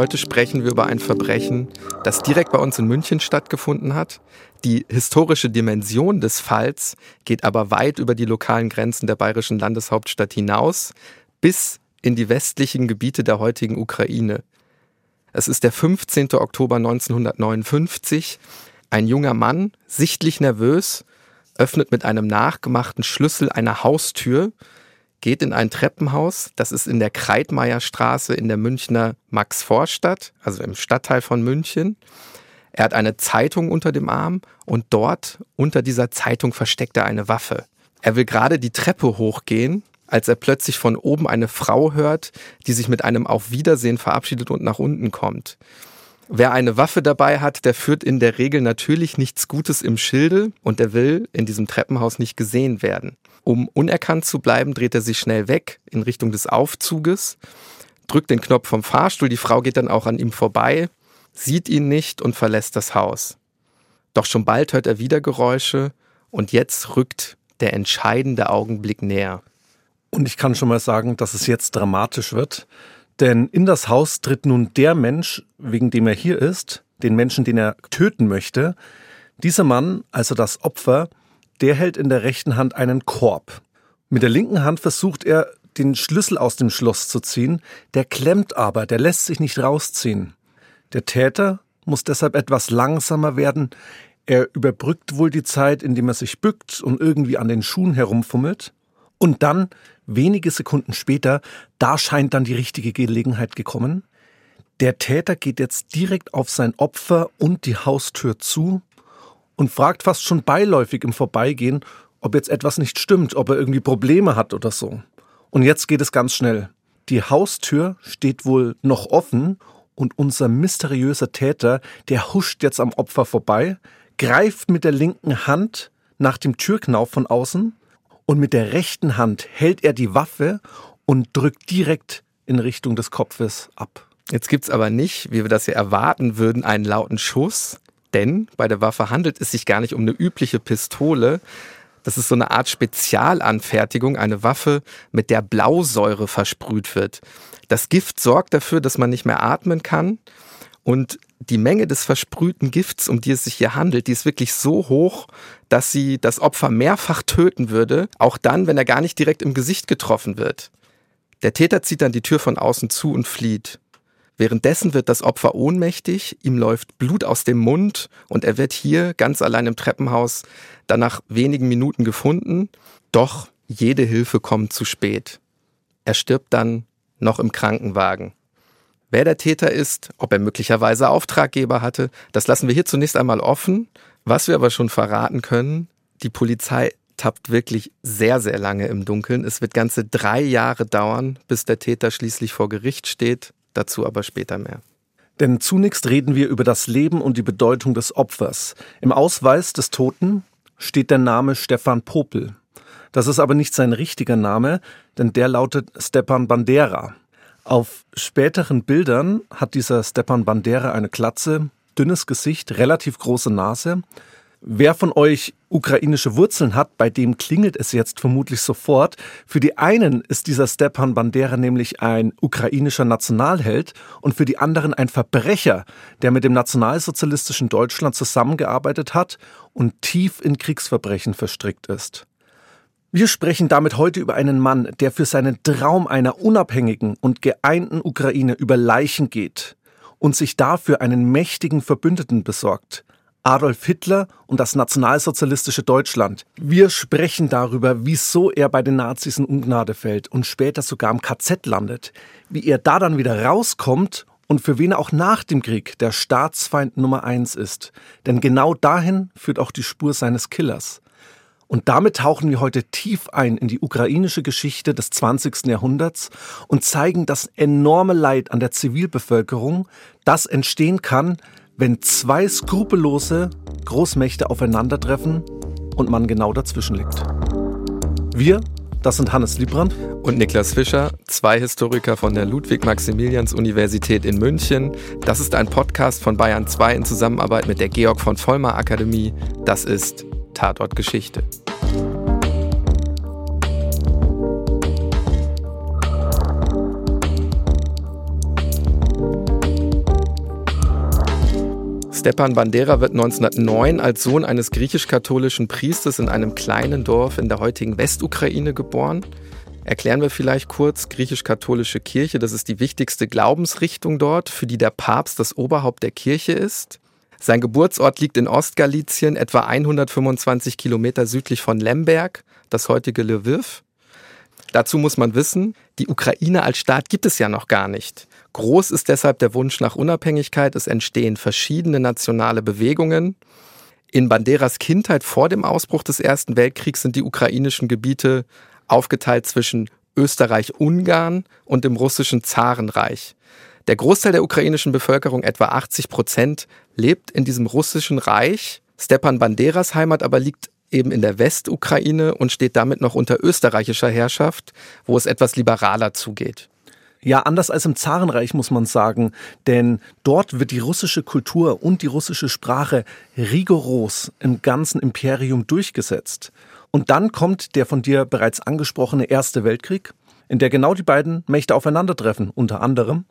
Heute sprechen wir über ein Verbrechen, das direkt bei uns in München stattgefunden hat. Die historische Dimension des Falls geht aber weit über die lokalen Grenzen der bayerischen Landeshauptstadt hinaus bis in die westlichen Gebiete der heutigen Ukraine. Es ist der 15. Oktober 1959. Ein junger Mann, sichtlich nervös, öffnet mit einem nachgemachten Schlüssel eine Haustür, geht in ein Treppenhaus, das ist in der Kreitmeierstraße in der Münchner Maxvorstadt, also im Stadtteil von München. Er hat eine Zeitung unter dem Arm und dort unter dieser Zeitung versteckt er eine Waffe. Er will gerade die Treppe hochgehen, als er plötzlich von oben eine Frau hört, die sich mit einem Auf Wiedersehen verabschiedet und nach unten kommt. Wer eine Waffe dabei hat, der führt in der Regel natürlich nichts Gutes im Schilde und der will in diesem Treppenhaus nicht gesehen werden. Um unerkannt zu bleiben, dreht er sich schnell weg in Richtung des Aufzuges, drückt den Knopf vom Fahrstuhl, die Frau geht dann auch an ihm vorbei, sieht ihn nicht und verlässt das Haus. Doch schon bald hört er wieder Geräusche und jetzt rückt der entscheidende Augenblick näher. Und ich kann schon mal sagen, dass es jetzt dramatisch wird, denn in das Haus tritt nun der Mensch, wegen dem er hier ist, den Menschen, den er töten möchte. Dieser Mann, also das Opfer, der hält in der rechten Hand einen Korb. Mit der linken Hand versucht er, den Schlüssel aus dem Schloss zu ziehen, der klemmt aber, der lässt sich nicht rausziehen. Der Täter muss deshalb etwas langsamer werden. Er überbrückt wohl die Zeit, indem er sich bückt und irgendwie an den Schuhen herumfummelt. Und dann wenige Sekunden später, da scheint dann die richtige Gelegenheit gekommen. Der Täter geht jetzt direkt auf sein Opfer und die Haustür zu und fragt fast schon beiläufig im Vorbeigehen, ob jetzt etwas nicht stimmt, ob er irgendwie Probleme hat oder so. Und jetzt geht es ganz schnell. Die Haustür steht wohl noch offen und unser mysteriöser Täter, der huscht jetzt am Opfer vorbei, greift mit der linken Hand nach dem Türknauf von außen und mit der rechten Hand hält er die Waffe und drückt direkt in Richtung des Kopfes ab. Jetzt gibt's aber nicht, wie wir das ja erwarten würden, einen lauten Schuss, denn bei der Waffe handelt es sich gar nicht um eine übliche Pistole. Das ist so eine Art Spezialanfertigung, eine Waffe, mit der Blausäure versprüht wird. Das Gift sorgt dafür, dass man nicht mehr atmen kann und die Menge des versprühten Gifts, um die es sich hier handelt, die ist wirklich so hoch, dass sie das Opfer mehrfach töten würde, auch dann, wenn er gar nicht direkt im Gesicht getroffen wird. Der Täter zieht dann die Tür von außen zu und flieht. Währenddessen wird das Opfer ohnmächtig, ihm läuft Blut aus dem Mund und er wird hier ganz allein im Treppenhaus dann nach wenigen Minuten gefunden. Doch jede Hilfe kommt zu spät. Er stirbt dann noch im Krankenwagen. Wer der Täter ist, ob er möglicherweise Auftraggeber hatte, das lassen wir hier zunächst einmal offen. Was wir aber schon verraten können, die Polizei tappt wirklich sehr, sehr lange im Dunkeln. Es wird ganze drei Jahre dauern, bis der Täter schließlich vor Gericht steht. Dazu aber später mehr. Denn zunächst reden wir über das Leben und die Bedeutung des Opfers. Im Ausweis des Toten steht der Name Stefan Popel. Das ist aber nicht sein richtiger Name, denn der lautet Stepan Bandera. Auf späteren Bildern hat dieser Stepan Bandera eine Glatze, dünnes Gesicht, relativ große Nase. Wer von euch ukrainische Wurzeln hat, bei dem klingelt es jetzt vermutlich sofort. Für die einen ist dieser Stepan Bandera nämlich ein ukrainischer Nationalheld und für die anderen ein Verbrecher, der mit dem nationalsozialistischen Deutschland zusammengearbeitet hat und tief in Kriegsverbrechen verstrickt ist. Wir sprechen damit heute über einen Mann, der für seinen Traum einer unabhängigen und geeinten Ukraine über Leichen geht und sich dafür einen mächtigen Verbündeten besorgt. Adolf Hitler und das nationalsozialistische Deutschland. Wir sprechen darüber, wieso er bei den Nazis in Ungnade fällt und später sogar im KZ landet, wie er da dann wieder rauskommt und für wen er auch nach dem Krieg der Staatsfeind Nummer eins ist. Denn genau dahin führt auch die Spur seines Killers. Und damit tauchen wir heute tief ein in die ukrainische Geschichte des 20. Jahrhunderts und zeigen das enorme Leid an der Zivilbevölkerung, das entstehen kann, wenn zwei skrupellose Großmächte aufeinandertreffen und man genau dazwischen liegt. Wir, das sind Hannes Liebrandt und Niklas Fischer, zwei Historiker von der Ludwig-Maximilians-Universität in München. Das ist ein Podcast von Bayern 2 in Zusammenarbeit mit der Georg von Vollmer Akademie. Das ist Tatort Geschichte. Stepan Bandera wird 1909 als Sohn eines griechisch-katholischen Priesters in einem kleinen Dorf in der heutigen Westukraine geboren. Erklären wir vielleicht kurz, griechisch-katholische Kirche, das ist die wichtigste Glaubensrichtung dort, für die der Papst das Oberhaupt der Kirche ist. Sein Geburtsort liegt in Ostgalizien, etwa 125 Kilometer südlich von Lemberg, das heutige Lviv. Dazu muss man wissen, die Ukraine als Staat gibt es ja noch gar nicht. Groß ist deshalb der Wunsch nach Unabhängigkeit. Es entstehen verschiedene nationale Bewegungen. In Banderas Kindheit vor dem Ausbruch des Ersten Weltkriegs sind die ukrainischen Gebiete aufgeteilt zwischen Österreich-Ungarn und dem russischen Zarenreich. Der Großteil der ukrainischen Bevölkerung, etwa 80 Prozent, lebt in diesem russischen Reich. Stepan Banderas Heimat aber liegt eben in der Westukraine und steht damit noch unter österreichischer Herrschaft, wo es etwas liberaler zugeht. Ja, anders als im Zarenreich muss man sagen, denn dort wird die russische Kultur und die russische Sprache rigoros im ganzen Imperium durchgesetzt. Und dann kommt der von dir bereits angesprochene Erste Weltkrieg, in der genau die beiden Mächte aufeinandertreffen, unter anderem,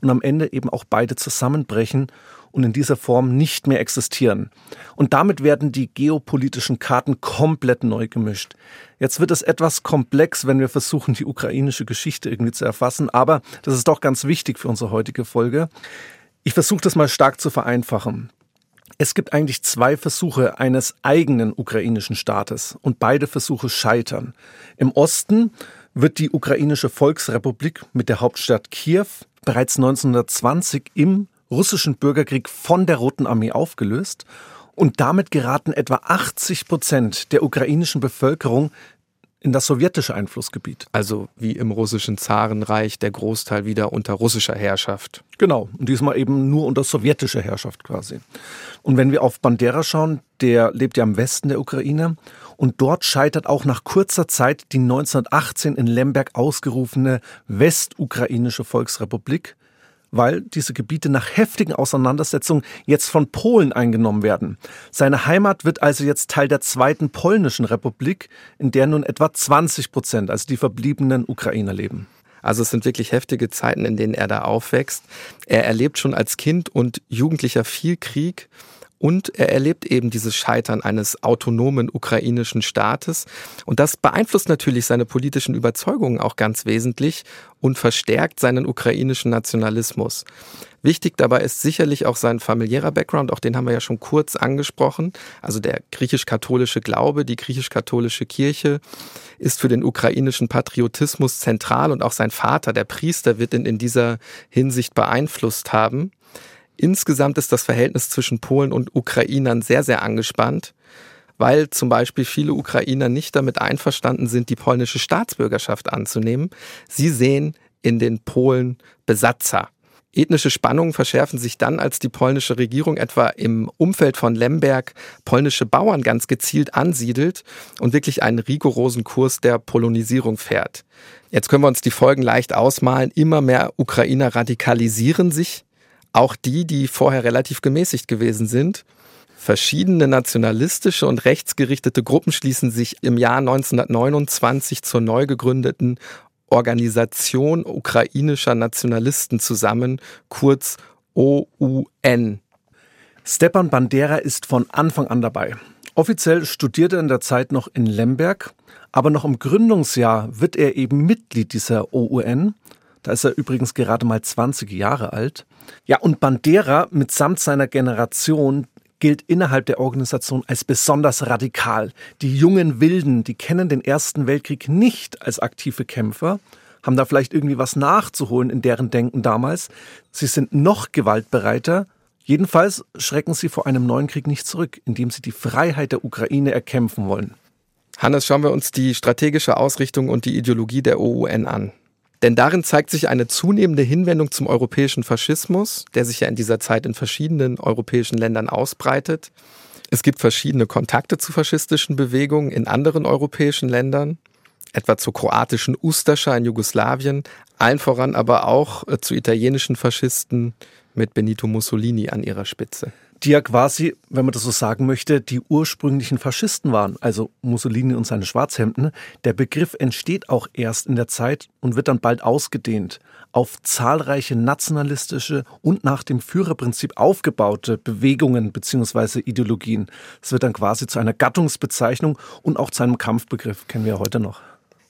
und am Ende eben auch beide zusammenbrechen und in dieser Form nicht mehr existieren. Und damit werden die geopolitischen Karten komplett neu gemischt. Jetzt wird es etwas komplex, wenn wir versuchen, die ukrainische Geschichte irgendwie zu erfassen, aber das ist doch ganz wichtig für unsere heutige Folge. Ich versuche das mal stark zu vereinfachen. Es gibt eigentlich zwei Versuche eines eigenen ukrainischen Staates und beide Versuche scheitern. Im Osten wird die ukrainische Volksrepublik mit der Hauptstadt Kiew bereits 1920 im russischen Bürgerkrieg von der Roten Armee aufgelöst und damit geraten etwa 80 Prozent der ukrainischen Bevölkerung in das sowjetische Einflussgebiet. Also wie im russischen Zarenreich der Großteil wieder unter russischer Herrschaft. Genau, und diesmal eben nur unter sowjetischer Herrschaft quasi. Und wenn wir auf Bandera schauen, der lebt ja im Westen der Ukraine und dort scheitert auch nach kurzer Zeit die 1918 in Lemberg ausgerufene Westukrainische Volksrepublik weil diese Gebiete nach heftigen Auseinandersetzungen jetzt von Polen eingenommen werden. Seine Heimat wird also jetzt Teil der zweiten polnischen Republik, in der nun etwa 20 Prozent, also die verbliebenen Ukrainer leben. Also es sind wirklich heftige Zeiten, in denen er da aufwächst. Er erlebt schon als Kind und Jugendlicher viel Krieg und er erlebt eben dieses Scheitern eines autonomen ukrainischen Staates. Und das beeinflusst natürlich seine politischen Überzeugungen auch ganz wesentlich und verstärkt seinen ukrainischen Nationalismus. Wichtig dabei ist sicherlich auch sein familiärer Background, auch den haben wir ja schon kurz angesprochen. Also der griechisch-katholische Glaube, die griechisch-katholische Kirche ist für den ukrainischen Patriotismus zentral und auch sein Vater, der Priester, wird ihn in dieser Hinsicht beeinflusst haben. Insgesamt ist das Verhältnis zwischen Polen und Ukrainern sehr, sehr angespannt, weil zum Beispiel viele Ukrainer nicht damit einverstanden sind, die polnische Staatsbürgerschaft anzunehmen. Sie sehen in den Polen Besatzer. Ethnische Spannungen verschärfen sich dann, als die polnische Regierung etwa im Umfeld von Lemberg polnische Bauern ganz gezielt ansiedelt und wirklich einen rigorosen Kurs der Polonisierung fährt. Jetzt können wir uns die Folgen leicht ausmalen. Immer mehr Ukrainer radikalisieren sich auch die, die vorher relativ gemäßigt gewesen sind. Verschiedene nationalistische und rechtsgerichtete Gruppen schließen sich im Jahr 1929 zur neu gegründeten Organisation ukrainischer Nationalisten zusammen, kurz OUN. Stepan Bandera ist von Anfang an dabei. Offiziell studiert er in der Zeit noch in Lemberg, aber noch im Gründungsjahr wird er eben Mitglied dieser OUN da ist er übrigens gerade mal 20 Jahre alt. Ja, und Bandera mitsamt seiner Generation gilt innerhalb der Organisation als besonders radikal. Die jungen Wilden, die kennen den Ersten Weltkrieg nicht als aktive Kämpfer, haben da vielleicht irgendwie was nachzuholen in deren Denken damals. Sie sind noch gewaltbereiter. Jedenfalls schrecken sie vor einem neuen Krieg nicht zurück, indem sie die Freiheit der Ukraine erkämpfen wollen. Hannes, schauen wir uns die strategische Ausrichtung und die Ideologie der OUN an. Denn darin zeigt sich eine zunehmende Hinwendung zum europäischen Faschismus, der sich ja in dieser Zeit in verschiedenen europäischen Ländern ausbreitet. Es gibt verschiedene Kontakte zu faschistischen Bewegungen in anderen europäischen Ländern, etwa zur kroatischen Ustascha in Jugoslawien, allen voran aber auch äh, zu italienischen Faschisten mit Benito Mussolini an ihrer Spitze. Die ja quasi, wenn man das so sagen möchte, die ursprünglichen Faschisten waren, also Mussolini und seine Schwarzhemden. Der Begriff entsteht auch erst in der Zeit und wird dann bald ausgedehnt auf zahlreiche nationalistische und nach dem Führerprinzip aufgebaute Bewegungen bzw. Ideologien. Es wird dann quasi zu einer Gattungsbezeichnung und auch zu einem Kampfbegriff, kennen wir ja heute noch.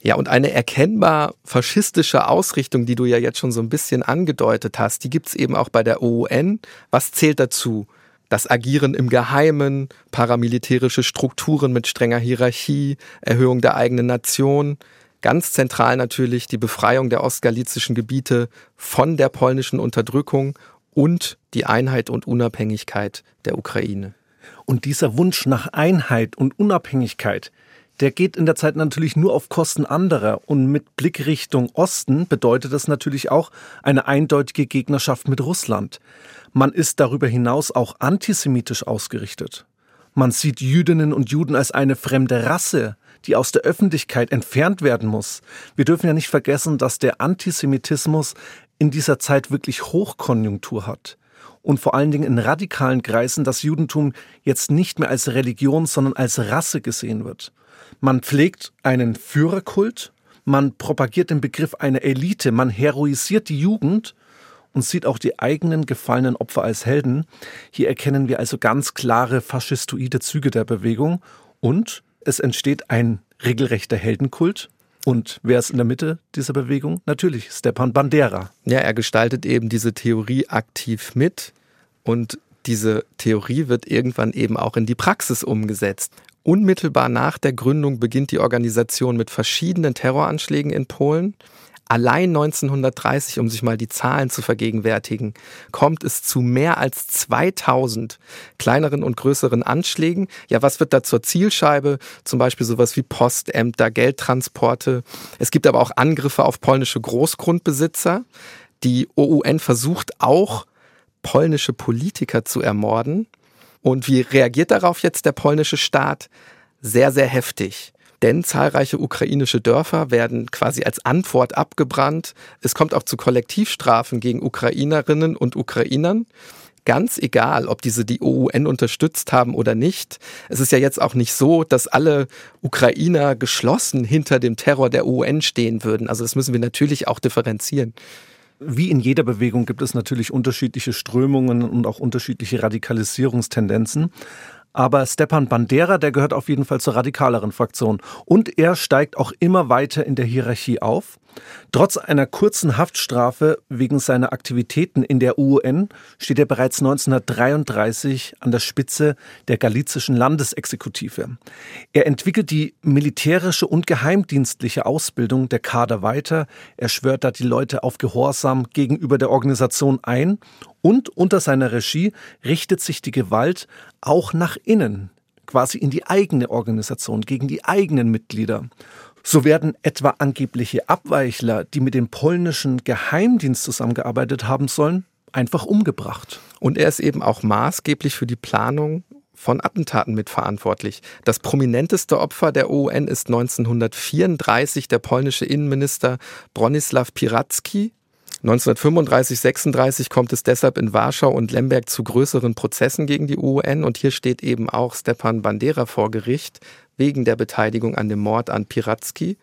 Ja, und eine erkennbar faschistische Ausrichtung, die du ja jetzt schon so ein bisschen angedeutet hast, die gibt's eben auch bei der OUN. Was zählt dazu? Das Agieren im Geheimen, paramilitärische Strukturen mit strenger Hierarchie, Erhöhung der eigenen Nation. Ganz zentral natürlich die Befreiung der ostgalizischen Gebiete von der polnischen Unterdrückung und die Einheit und Unabhängigkeit der Ukraine. Und dieser Wunsch nach Einheit und Unabhängigkeit, der geht in der Zeit natürlich nur auf Kosten anderer. Und mit Blick Richtung Osten bedeutet das natürlich auch eine eindeutige Gegnerschaft mit Russland. Man ist darüber hinaus auch antisemitisch ausgerichtet. Man sieht Jüdinnen und Juden als eine fremde Rasse, die aus der Öffentlichkeit entfernt werden muss. Wir dürfen ja nicht vergessen, dass der Antisemitismus in dieser Zeit wirklich Hochkonjunktur hat. Und vor allen Dingen in radikalen Kreisen das Judentum jetzt nicht mehr als Religion, sondern als Rasse gesehen wird. Man pflegt einen Führerkult, man propagiert den Begriff einer Elite, man heroisiert die Jugend und sieht auch die eigenen gefallenen Opfer als Helden. Hier erkennen wir also ganz klare faschistoide Züge der Bewegung und es entsteht ein regelrechter Heldenkult. Und wer ist in der Mitte dieser Bewegung? Natürlich Stepan Bandera. Ja, er gestaltet eben diese Theorie aktiv mit und diese Theorie wird irgendwann eben auch in die Praxis umgesetzt. Unmittelbar nach der Gründung beginnt die Organisation mit verschiedenen Terroranschlägen in Polen. Allein 1930, um sich mal die Zahlen zu vergegenwärtigen, kommt es zu mehr als 2000 kleineren und größeren Anschlägen. Ja, was wird da zur Zielscheibe? Zum Beispiel sowas wie Postämter, Geldtransporte. Es gibt aber auch Angriffe auf polnische Großgrundbesitzer. Die OUN versucht auch, polnische Politiker zu ermorden. Und wie reagiert darauf jetzt der polnische Staat? Sehr, sehr heftig denn zahlreiche ukrainische Dörfer werden quasi als Antwort abgebrannt. Es kommt auch zu Kollektivstrafen gegen Ukrainerinnen und Ukrainern. Ganz egal, ob diese die OUN unterstützt haben oder nicht. Es ist ja jetzt auch nicht so, dass alle Ukrainer geschlossen hinter dem Terror der OUN stehen würden. Also das müssen wir natürlich auch differenzieren. Wie in jeder Bewegung gibt es natürlich unterschiedliche Strömungen und auch unterschiedliche Radikalisierungstendenzen. Aber Stepan Bandera, der gehört auf jeden Fall zur radikaleren Fraktion. Und er steigt auch immer weiter in der Hierarchie auf. Trotz einer kurzen Haftstrafe wegen seiner Aktivitäten in der UN steht er bereits 1933 an der Spitze der galizischen Landesexekutive. Er entwickelt die militärische und geheimdienstliche Ausbildung der Kader weiter. Er schwört da die Leute auf Gehorsam gegenüber der Organisation ein und unter seiner Regie richtet sich die Gewalt auch nach innen, quasi in die eigene Organisation, gegen die eigenen Mitglieder. So werden etwa angebliche Abweichler, die mit dem polnischen Geheimdienst zusammengearbeitet haben sollen, einfach umgebracht. Und er ist eben auch maßgeblich für die Planung von Attentaten mitverantwortlich. Das prominenteste Opfer der OUN ist 1934 der polnische Innenminister Bronislaw Piracki. 1935, 36 kommt es deshalb in Warschau und Lemberg zu größeren Prozessen gegen die UN und hier steht eben auch Stepan Bandera vor Gericht wegen der Beteiligung an dem Mord an Piratski.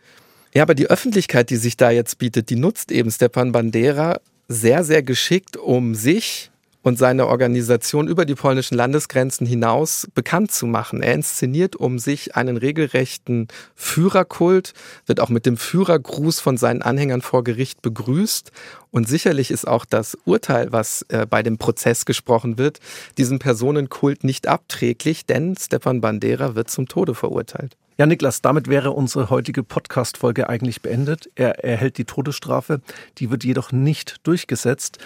Ja, aber die Öffentlichkeit, die sich da jetzt bietet, die nutzt eben Stepan Bandera sehr, sehr geschickt, um sich und seine Organisation über die polnischen Landesgrenzen hinaus bekannt zu machen. Er inszeniert um sich einen regelrechten Führerkult, wird auch mit dem Führergruß von seinen Anhängern vor Gericht begrüßt. Und sicherlich ist auch das Urteil, was äh, bei dem Prozess gesprochen wird, diesem Personenkult nicht abträglich, denn Stepan Bandera wird zum Tode verurteilt. Ja, Niklas, damit wäre unsere heutige Podcast-Folge eigentlich beendet. Er erhält die Todesstrafe, die wird jedoch nicht durchgesetzt.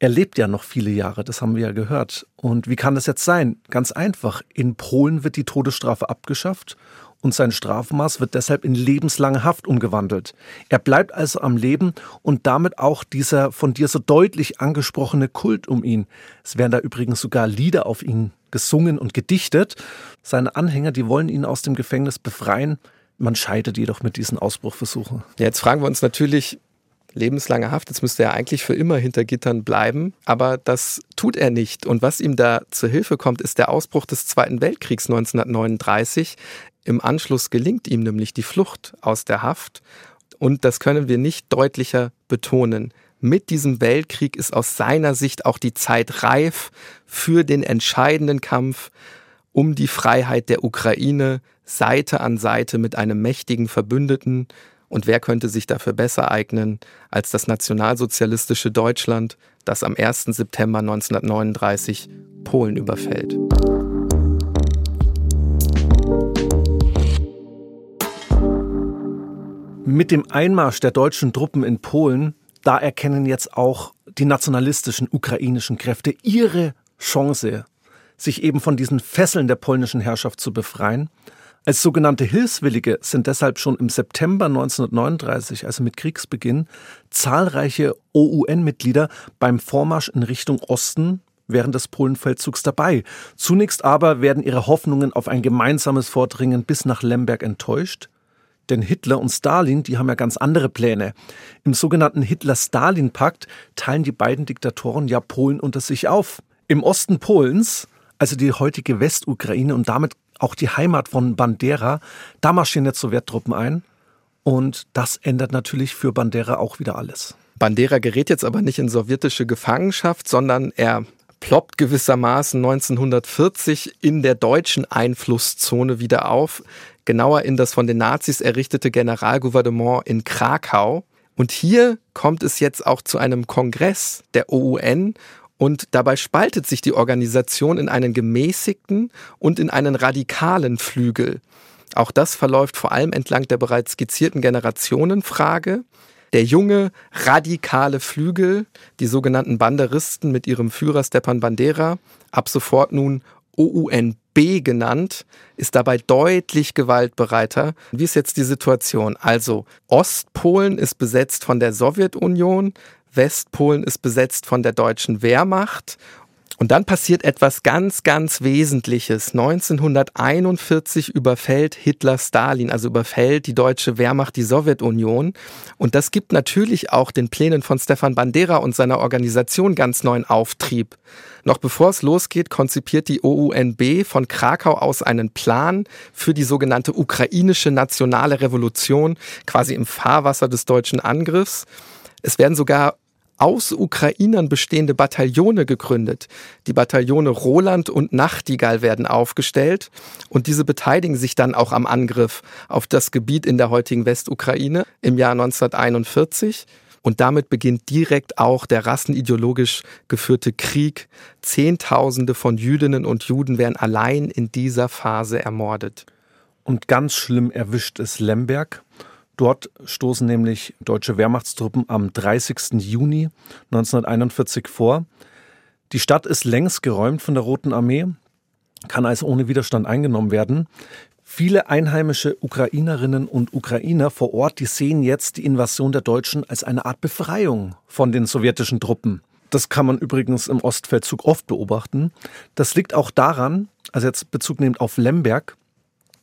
Er lebt ja noch viele Jahre, das haben wir ja gehört. Und wie kann das jetzt sein? Ganz einfach. In Polen wird die Todesstrafe abgeschafft und sein Strafmaß wird deshalb in lebenslange Haft umgewandelt. Er bleibt also am Leben und damit auch dieser von dir so deutlich angesprochene Kult um ihn. Es werden da übrigens sogar Lieder auf ihn gesungen und gedichtet. Seine Anhänger, die wollen ihn aus dem Gefängnis befreien. Man scheitert jedoch mit diesen Ausbruchversuchen. Jetzt fragen wir uns natürlich, lebenslange Haft. Jetzt müsste er eigentlich für immer hinter Gittern bleiben, aber das tut er nicht. Und was ihm da zur Hilfe kommt, ist der Ausbruch des Zweiten Weltkriegs 1939. Im Anschluss gelingt ihm nämlich die Flucht aus der Haft. Und das können wir nicht deutlicher betonen. Mit diesem Weltkrieg ist aus seiner Sicht auch die Zeit reif für den entscheidenden Kampf um die Freiheit der Ukraine Seite an Seite mit einem mächtigen Verbündeten, und wer könnte sich dafür besser eignen als das nationalsozialistische Deutschland, das am 1. September 1939 Polen überfällt? Mit dem Einmarsch der deutschen Truppen in Polen, da erkennen jetzt auch die nationalistischen ukrainischen Kräfte ihre Chance, sich eben von diesen Fesseln der polnischen Herrschaft zu befreien als sogenannte Hilfswillige sind deshalb schon im September 1939, also mit Kriegsbeginn, zahlreiche OUN-Mitglieder beim Vormarsch in Richtung Osten während des Polenfeldzugs dabei. Zunächst aber werden ihre Hoffnungen auf ein gemeinsames Vordringen bis nach Lemberg enttäuscht. Denn Hitler und Stalin, die haben ja ganz andere Pläne. Im sogenannten Hitler-Stalin-Pakt teilen die beiden Diktatoren ja Polen unter sich auf. Im Osten Polens, also die heutige Westukraine und damit auch die Heimat von Bandera. Da marschieren jetzt Sowjettruppen ein. Und das ändert natürlich für Bandera auch wieder alles. Bandera gerät jetzt aber nicht in sowjetische Gefangenschaft, sondern er ploppt gewissermaßen 1940 in der deutschen Einflusszone wieder auf, genauer in das von den Nazis errichtete Generalgouvernement in Krakau. Und hier kommt es jetzt auch zu einem Kongress der OUN und dabei spaltet sich die Organisation in einen gemäßigten und in einen radikalen Flügel. Auch das verläuft vor allem entlang der bereits skizzierten Generationenfrage. Der junge, radikale Flügel, die sogenannten Banderisten mit ihrem Führer Stepan Bandera, ab sofort nun OUNB genannt, ist dabei deutlich gewaltbereiter. Wie ist jetzt die Situation? Also Ostpolen ist besetzt von der Sowjetunion, Westpolen ist besetzt von der deutschen Wehrmacht. Und dann passiert etwas ganz, ganz Wesentliches. 1941 überfällt Hitler Stalin, also überfällt die deutsche Wehrmacht die Sowjetunion. Und das gibt natürlich auch den Plänen von Stefan Bandera und seiner Organisation ganz neuen Auftrieb. Noch bevor es losgeht, konzipiert die OUNB von Krakau aus einen Plan für die sogenannte ukrainische nationale Revolution, quasi im Fahrwasser des deutschen Angriffs. Es werden sogar aus Ukrainern bestehende Bataillone gegründet. Die Bataillone Roland und Nachtigall werden aufgestellt und diese beteiligen sich dann auch am Angriff auf das Gebiet in der heutigen Westukraine im Jahr 1941. Und damit beginnt direkt auch der rassenideologisch geführte Krieg. Zehntausende von Jüdinnen und Juden werden allein in dieser Phase ermordet. Und ganz schlimm erwischt es Lemberg. Dort stoßen nämlich deutsche Wehrmachtstruppen am 30. Juni 1941 vor. Die Stadt ist längst geräumt von der Roten Armee, kann also ohne Widerstand eingenommen werden. Viele einheimische Ukrainerinnen und Ukrainer vor Ort, die sehen jetzt die Invasion der Deutschen als eine Art Befreiung von den sowjetischen Truppen. Das kann man übrigens im Ostfeldzug oft beobachten. Das liegt auch daran, also jetzt Bezug nehmend auf Lemberg,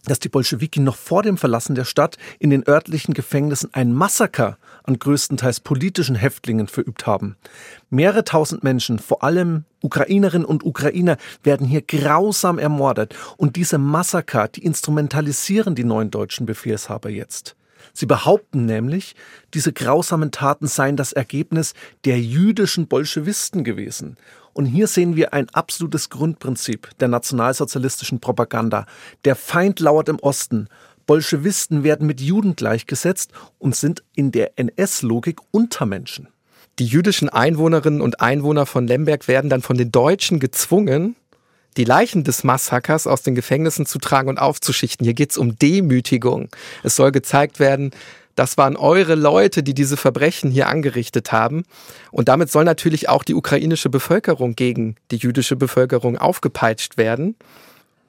dass die Bolschewiki noch vor dem Verlassen der Stadt in den örtlichen Gefängnissen ein Massaker an größtenteils politischen Häftlingen verübt haben. Mehrere tausend Menschen, vor allem Ukrainerinnen und Ukrainer, werden hier grausam ermordet. Und diese Massaker, die instrumentalisieren die neuen deutschen Befehlshaber jetzt. Sie behaupten nämlich, diese grausamen Taten seien das Ergebnis der jüdischen Bolschewisten gewesen. Und hier sehen wir ein absolutes Grundprinzip der nationalsozialistischen Propaganda. Der Feind lauert im Osten. Bolschewisten werden mit Juden gleichgesetzt und sind in der NS-Logik Untermenschen. Die jüdischen Einwohnerinnen und Einwohner von Lemberg werden dann von den Deutschen gezwungen, die Leichen des Massakers aus den Gefängnissen zu tragen und aufzuschichten. Hier geht es um Demütigung. Es soll gezeigt werden, das waren eure Leute, die diese Verbrechen hier angerichtet haben. Und damit soll natürlich auch die ukrainische Bevölkerung gegen die jüdische Bevölkerung aufgepeitscht werden.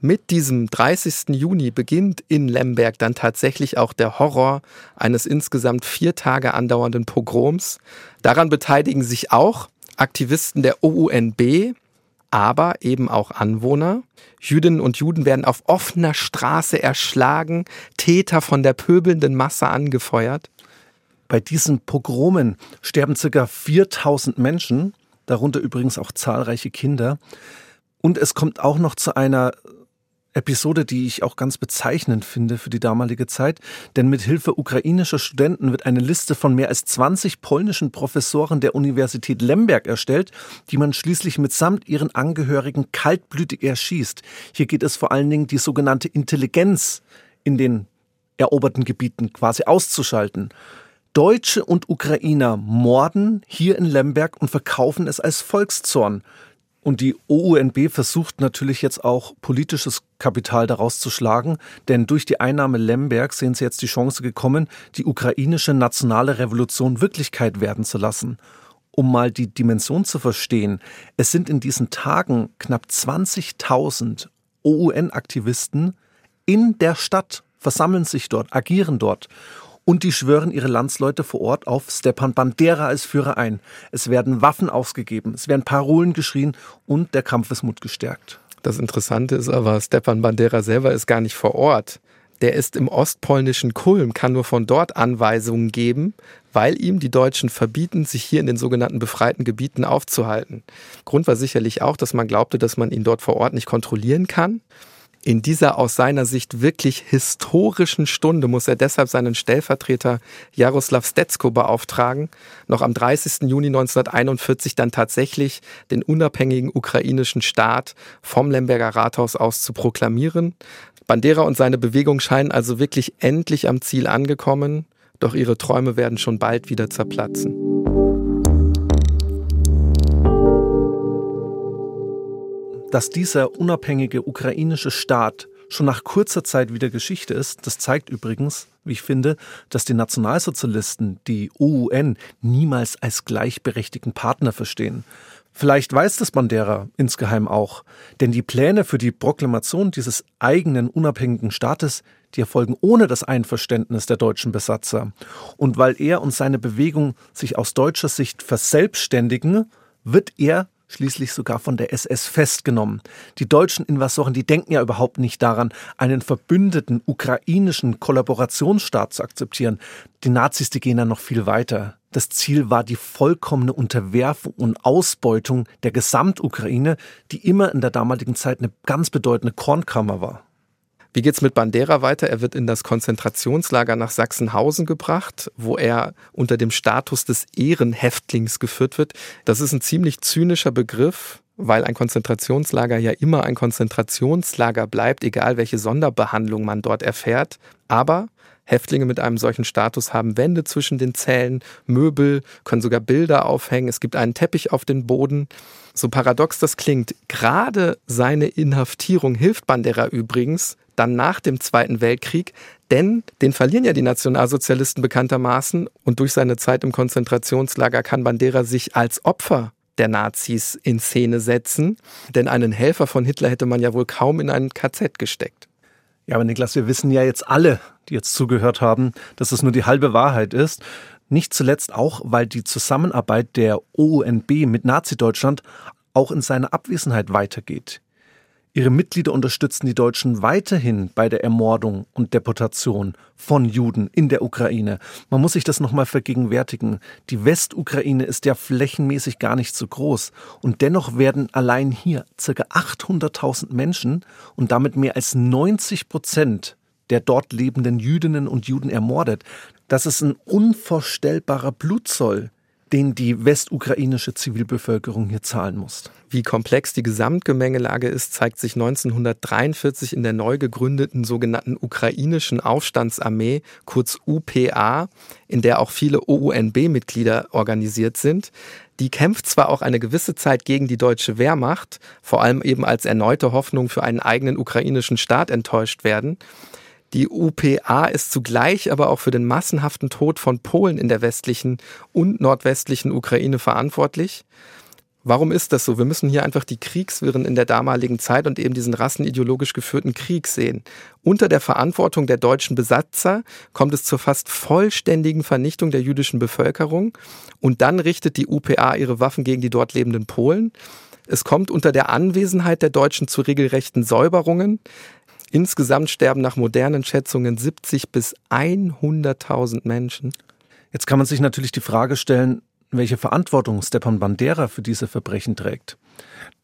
Mit diesem 30. Juni beginnt in Lemberg dann tatsächlich auch der Horror eines insgesamt vier Tage andauernden Pogroms. Daran beteiligen sich auch Aktivisten der OUNB, aber eben auch Anwohner. Jüdinnen und Juden werden auf offener Straße erschlagen, Täter von der pöbelnden Masse angefeuert. Bei diesen Pogromen sterben circa 4000 Menschen, darunter übrigens auch zahlreiche Kinder. Und es kommt auch noch zu einer Episode, die ich auch ganz bezeichnend finde für die damalige Zeit, denn mit Hilfe ukrainischer Studenten wird eine Liste von mehr als 20 polnischen Professoren der Universität Lemberg erstellt, die man schließlich mitsamt ihren Angehörigen kaltblütig erschießt. Hier geht es vor allen Dingen die sogenannte Intelligenz in den eroberten Gebieten quasi auszuschalten. Deutsche und Ukrainer morden hier in Lemberg und verkaufen es als Volkszorn. Und die OUNB versucht natürlich jetzt auch politisches Kapital daraus zu schlagen, denn durch die Einnahme Lemberg sehen sie jetzt die Chance gekommen, die ukrainische nationale Revolution Wirklichkeit werden zu lassen. Um mal die Dimension zu verstehen, es sind in diesen Tagen knapp 20.000 OUN-Aktivisten in der Stadt, versammeln sich dort, agieren dort und die schwören ihre Landsleute vor Ort auf Stepan Bandera als Führer ein. Es werden Waffen ausgegeben, es werden Parolen geschrien und der Kampfesmut gestärkt. Das Interessante ist aber, Stepan Bandera selber ist gar nicht vor Ort. Der ist im ostpolnischen Kulm, kann nur von dort Anweisungen geben, weil ihm die Deutschen verbieten, sich hier in den sogenannten befreiten Gebieten aufzuhalten. Grund war sicherlich auch, dass man glaubte, dass man ihn dort vor Ort nicht kontrollieren kann. In dieser aus seiner Sicht wirklich historischen Stunde muss er deshalb seinen Stellvertreter Jaroslav Stetsko beauftragen, noch am 30. Juni 1941 dann tatsächlich den unabhängigen ukrainischen Staat vom Lemberger Rathaus aus zu proklamieren. Bandera und seine Bewegung scheinen also wirklich endlich am Ziel angekommen, doch ihre Träume werden schon bald wieder zerplatzen. Dass dieser unabhängige ukrainische Staat schon nach kurzer Zeit wieder Geschichte ist, das zeigt übrigens, wie ich finde, dass die Nationalsozialisten die OUN niemals als gleichberechtigten Partner verstehen. Vielleicht weiß das Bandera insgeheim auch, denn die Pläne für die Proklamation dieses eigenen unabhängigen Staates, die erfolgen ohne das Einverständnis der deutschen Besatzer. Und weil er und seine Bewegung sich aus deutscher Sicht verselbstständigen, wird er schließlich sogar von der SS festgenommen. Die deutschen Invasoren, die denken ja überhaupt nicht daran, einen verbündeten ukrainischen Kollaborationsstaat zu akzeptieren. Die Nazis, die gehen dann noch viel weiter. Das Ziel war die vollkommene Unterwerfung und Ausbeutung der Gesamtukraine, die immer in der damaligen Zeit eine ganz bedeutende Kornkammer war. Wie geht's mit Bandera weiter? Er wird in das Konzentrationslager nach Sachsenhausen gebracht, wo er unter dem Status des Ehrenhäftlings geführt wird. Das ist ein ziemlich zynischer Begriff, weil ein Konzentrationslager ja immer ein Konzentrationslager bleibt, egal welche Sonderbehandlung man dort erfährt. Aber Häftlinge mit einem solchen Status haben Wände zwischen den Zellen, Möbel, können sogar Bilder aufhängen, es gibt einen Teppich auf den Boden. So paradox das klingt, gerade seine Inhaftierung hilft Bandera übrigens, dann nach dem Zweiten Weltkrieg, denn den verlieren ja die Nationalsozialisten bekanntermaßen und durch seine Zeit im Konzentrationslager kann Bandera sich als Opfer der Nazis in Szene setzen, denn einen Helfer von Hitler hätte man ja wohl kaum in ein KZ gesteckt. Ja, aber Niklas, wir wissen ja jetzt alle, die jetzt zugehört haben, dass es nur die halbe Wahrheit ist. Nicht zuletzt auch, weil die Zusammenarbeit der OUNB mit Nazi-Deutschland auch in seiner Abwesenheit weitergeht. Ihre Mitglieder unterstützen die Deutschen weiterhin bei der Ermordung und Deportation von Juden in der Ukraine. Man muss sich das nochmal vergegenwärtigen. Die Westukraine ist ja flächenmäßig gar nicht so groß. Und dennoch werden allein hier circa 800.000 Menschen und damit mehr als 90 Prozent der dort lebenden Jüdinnen und Juden ermordet. Das ist ein unvorstellbarer Blutzoll, den die westukrainische Zivilbevölkerung hier zahlen muss. Wie komplex die Gesamtgemengelage ist, zeigt sich 1943 in der neu gegründeten sogenannten ukrainischen Aufstandsarmee, kurz UPA, in der auch viele OUNB-Mitglieder organisiert sind. Die kämpft zwar auch eine gewisse Zeit gegen die deutsche Wehrmacht, vor allem eben als erneute Hoffnung für einen eigenen ukrainischen Staat enttäuscht werden. Die UPA ist zugleich aber auch für den massenhaften Tod von Polen in der westlichen und nordwestlichen Ukraine verantwortlich. Warum ist das so? Wir müssen hier einfach die Kriegswirren in der damaligen Zeit und eben diesen rassenideologisch geführten Krieg sehen. Unter der Verantwortung der deutschen Besatzer kommt es zur fast vollständigen Vernichtung der jüdischen Bevölkerung und dann richtet die UPA ihre Waffen gegen die dort lebenden Polen. Es kommt unter der Anwesenheit der Deutschen zu regelrechten Säuberungen. Insgesamt sterben nach modernen Schätzungen 70 bis 100.000 Menschen. Jetzt kann man sich natürlich die Frage stellen, welche Verantwortung Stepan Bandera für diese Verbrechen trägt.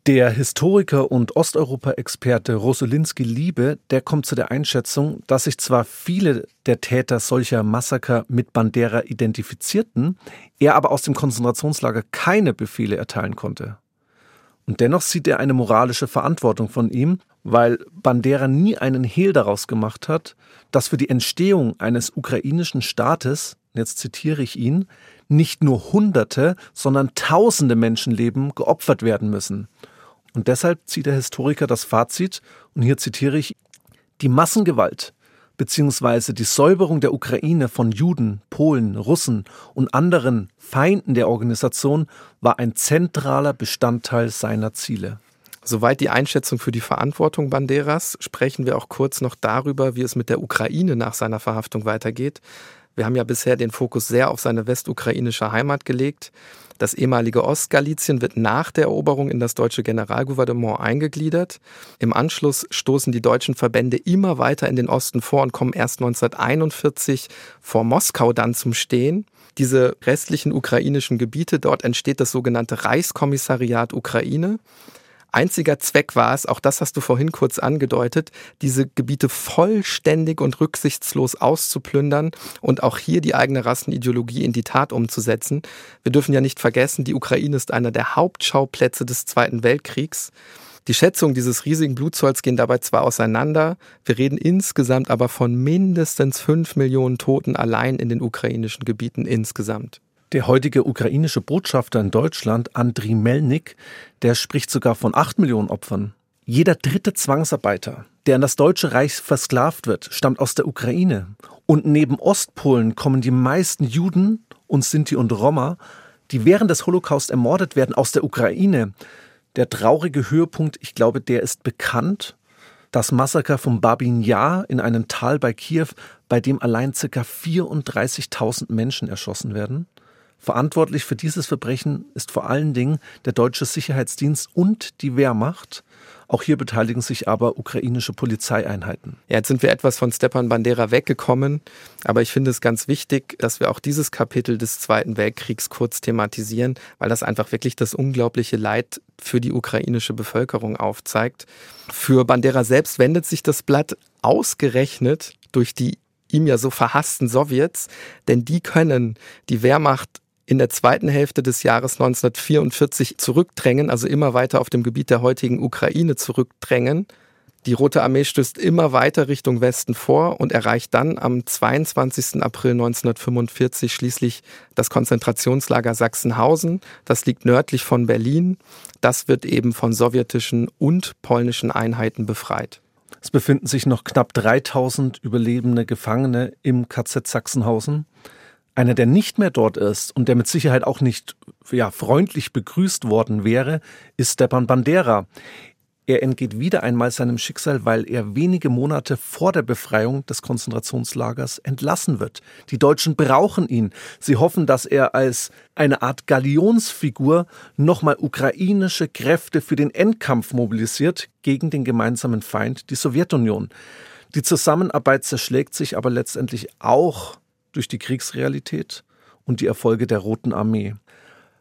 Der Historiker und Osteuropa-Experte Rosolinski Liebe, der kommt zu der Einschätzung, dass sich zwar viele der Täter solcher Massaker mit Bandera identifizierten, er aber aus dem Konzentrationslager keine Befehle erteilen konnte. Und dennoch sieht er eine moralische Verantwortung von ihm, weil Bandera nie einen Hehl daraus gemacht hat, dass für die Entstehung eines ukrainischen Staates, jetzt zitiere ich ihn, nicht nur Hunderte, sondern Tausende Menschenleben geopfert werden müssen. Und deshalb zieht der Historiker das Fazit, und hier zitiere ich, die Massengewalt bzw. die Säuberung der Ukraine von Juden, Polen, Russen und anderen Feinden der Organisation war ein zentraler Bestandteil seiner Ziele. Soweit die Einschätzung für die Verantwortung Banderas, sprechen wir auch kurz noch darüber, wie es mit der Ukraine nach seiner Verhaftung weitergeht. Wir haben ja bisher den Fokus sehr auf seine westukrainische Heimat gelegt. Das ehemalige Ostgalizien wird nach der Eroberung in das deutsche Generalgouvernement eingegliedert. Im Anschluss stoßen die deutschen Verbände immer weiter in den Osten vor und kommen erst 1941 vor Moskau dann zum Stehen. Diese restlichen ukrainischen Gebiete, dort entsteht das sogenannte Reichskommissariat Ukraine. Einziger Zweck war es, auch das hast du vorhin kurz angedeutet, diese Gebiete vollständig und rücksichtslos auszuplündern und auch hier die eigene Rassenideologie in die Tat umzusetzen. Wir dürfen ja nicht vergessen, die Ukraine ist einer der Hauptschauplätze des Zweiten Weltkriegs. Die Schätzungen dieses riesigen Blutzolls gehen dabei zwar auseinander, wir reden insgesamt aber von mindestens fünf Millionen Toten allein in den ukrainischen Gebieten insgesamt. Der heutige ukrainische Botschafter in Deutschland, Andriy Melnik, der spricht sogar von acht Millionen Opfern. Jeder dritte Zwangsarbeiter, der in das Deutsche Reich versklavt wird, stammt aus der Ukraine. Und neben Ostpolen kommen die meisten Juden und Sinti und Roma, die während des Holocaust ermordet werden, aus der Ukraine. Der traurige Höhepunkt, ich glaube, der ist bekannt. Das Massaker von Babin Yar in einem Tal bei Kiew, bei dem allein ca. 34.000 Menschen erschossen werden. Verantwortlich für dieses Verbrechen ist vor allen Dingen der deutsche Sicherheitsdienst und die Wehrmacht. Auch hier beteiligen sich aber ukrainische Polizeieinheiten. Ja, jetzt sind wir etwas von Stepan Bandera weggekommen, aber ich finde es ganz wichtig, dass wir auch dieses Kapitel des Zweiten Weltkriegs kurz thematisieren, weil das einfach wirklich das unglaubliche Leid für die ukrainische Bevölkerung aufzeigt. Für Bandera selbst wendet sich das Blatt ausgerechnet durch die ihm ja so verhassten Sowjets, denn die können die Wehrmacht in der zweiten Hälfte des Jahres 1944 zurückdrängen, also immer weiter auf dem Gebiet der heutigen Ukraine zurückdrängen. Die Rote Armee stößt immer weiter Richtung Westen vor und erreicht dann am 22. April 1945 schließlich das Konzentrationslager Sachsenhausen. Das liegt nördlich von Berlin. Das wird eben von sowjetischen und polnischen Einheiten befreit. Es befinden sich noch knapp 3000 überlebende Gefangene im KZ Sachsenhausen. Einer, der nicht mehr dort ist und der mit Sicherheit auch nicht ja, freundlich begrüßt worden wäre, ist Stepan Bandera. Er entgeht wieder einmal seinem Schicksal, weil er wenige Monate vor der Befreiung des Konzentrationslagers entlassen wird. Die Deutschen brauchen ihn. Sie hoffen, dass er als eine Art Galionsfigur nochmal ukrainische Kräfte für den Endkampf mobilisiert gegen den gemeinsamen Feind, die Sowjetunion. Die Zusammenarbeit zerschlägt sich aber letztendlich auch durch die Kriegsrealität und die Erfolge der Roten Armee.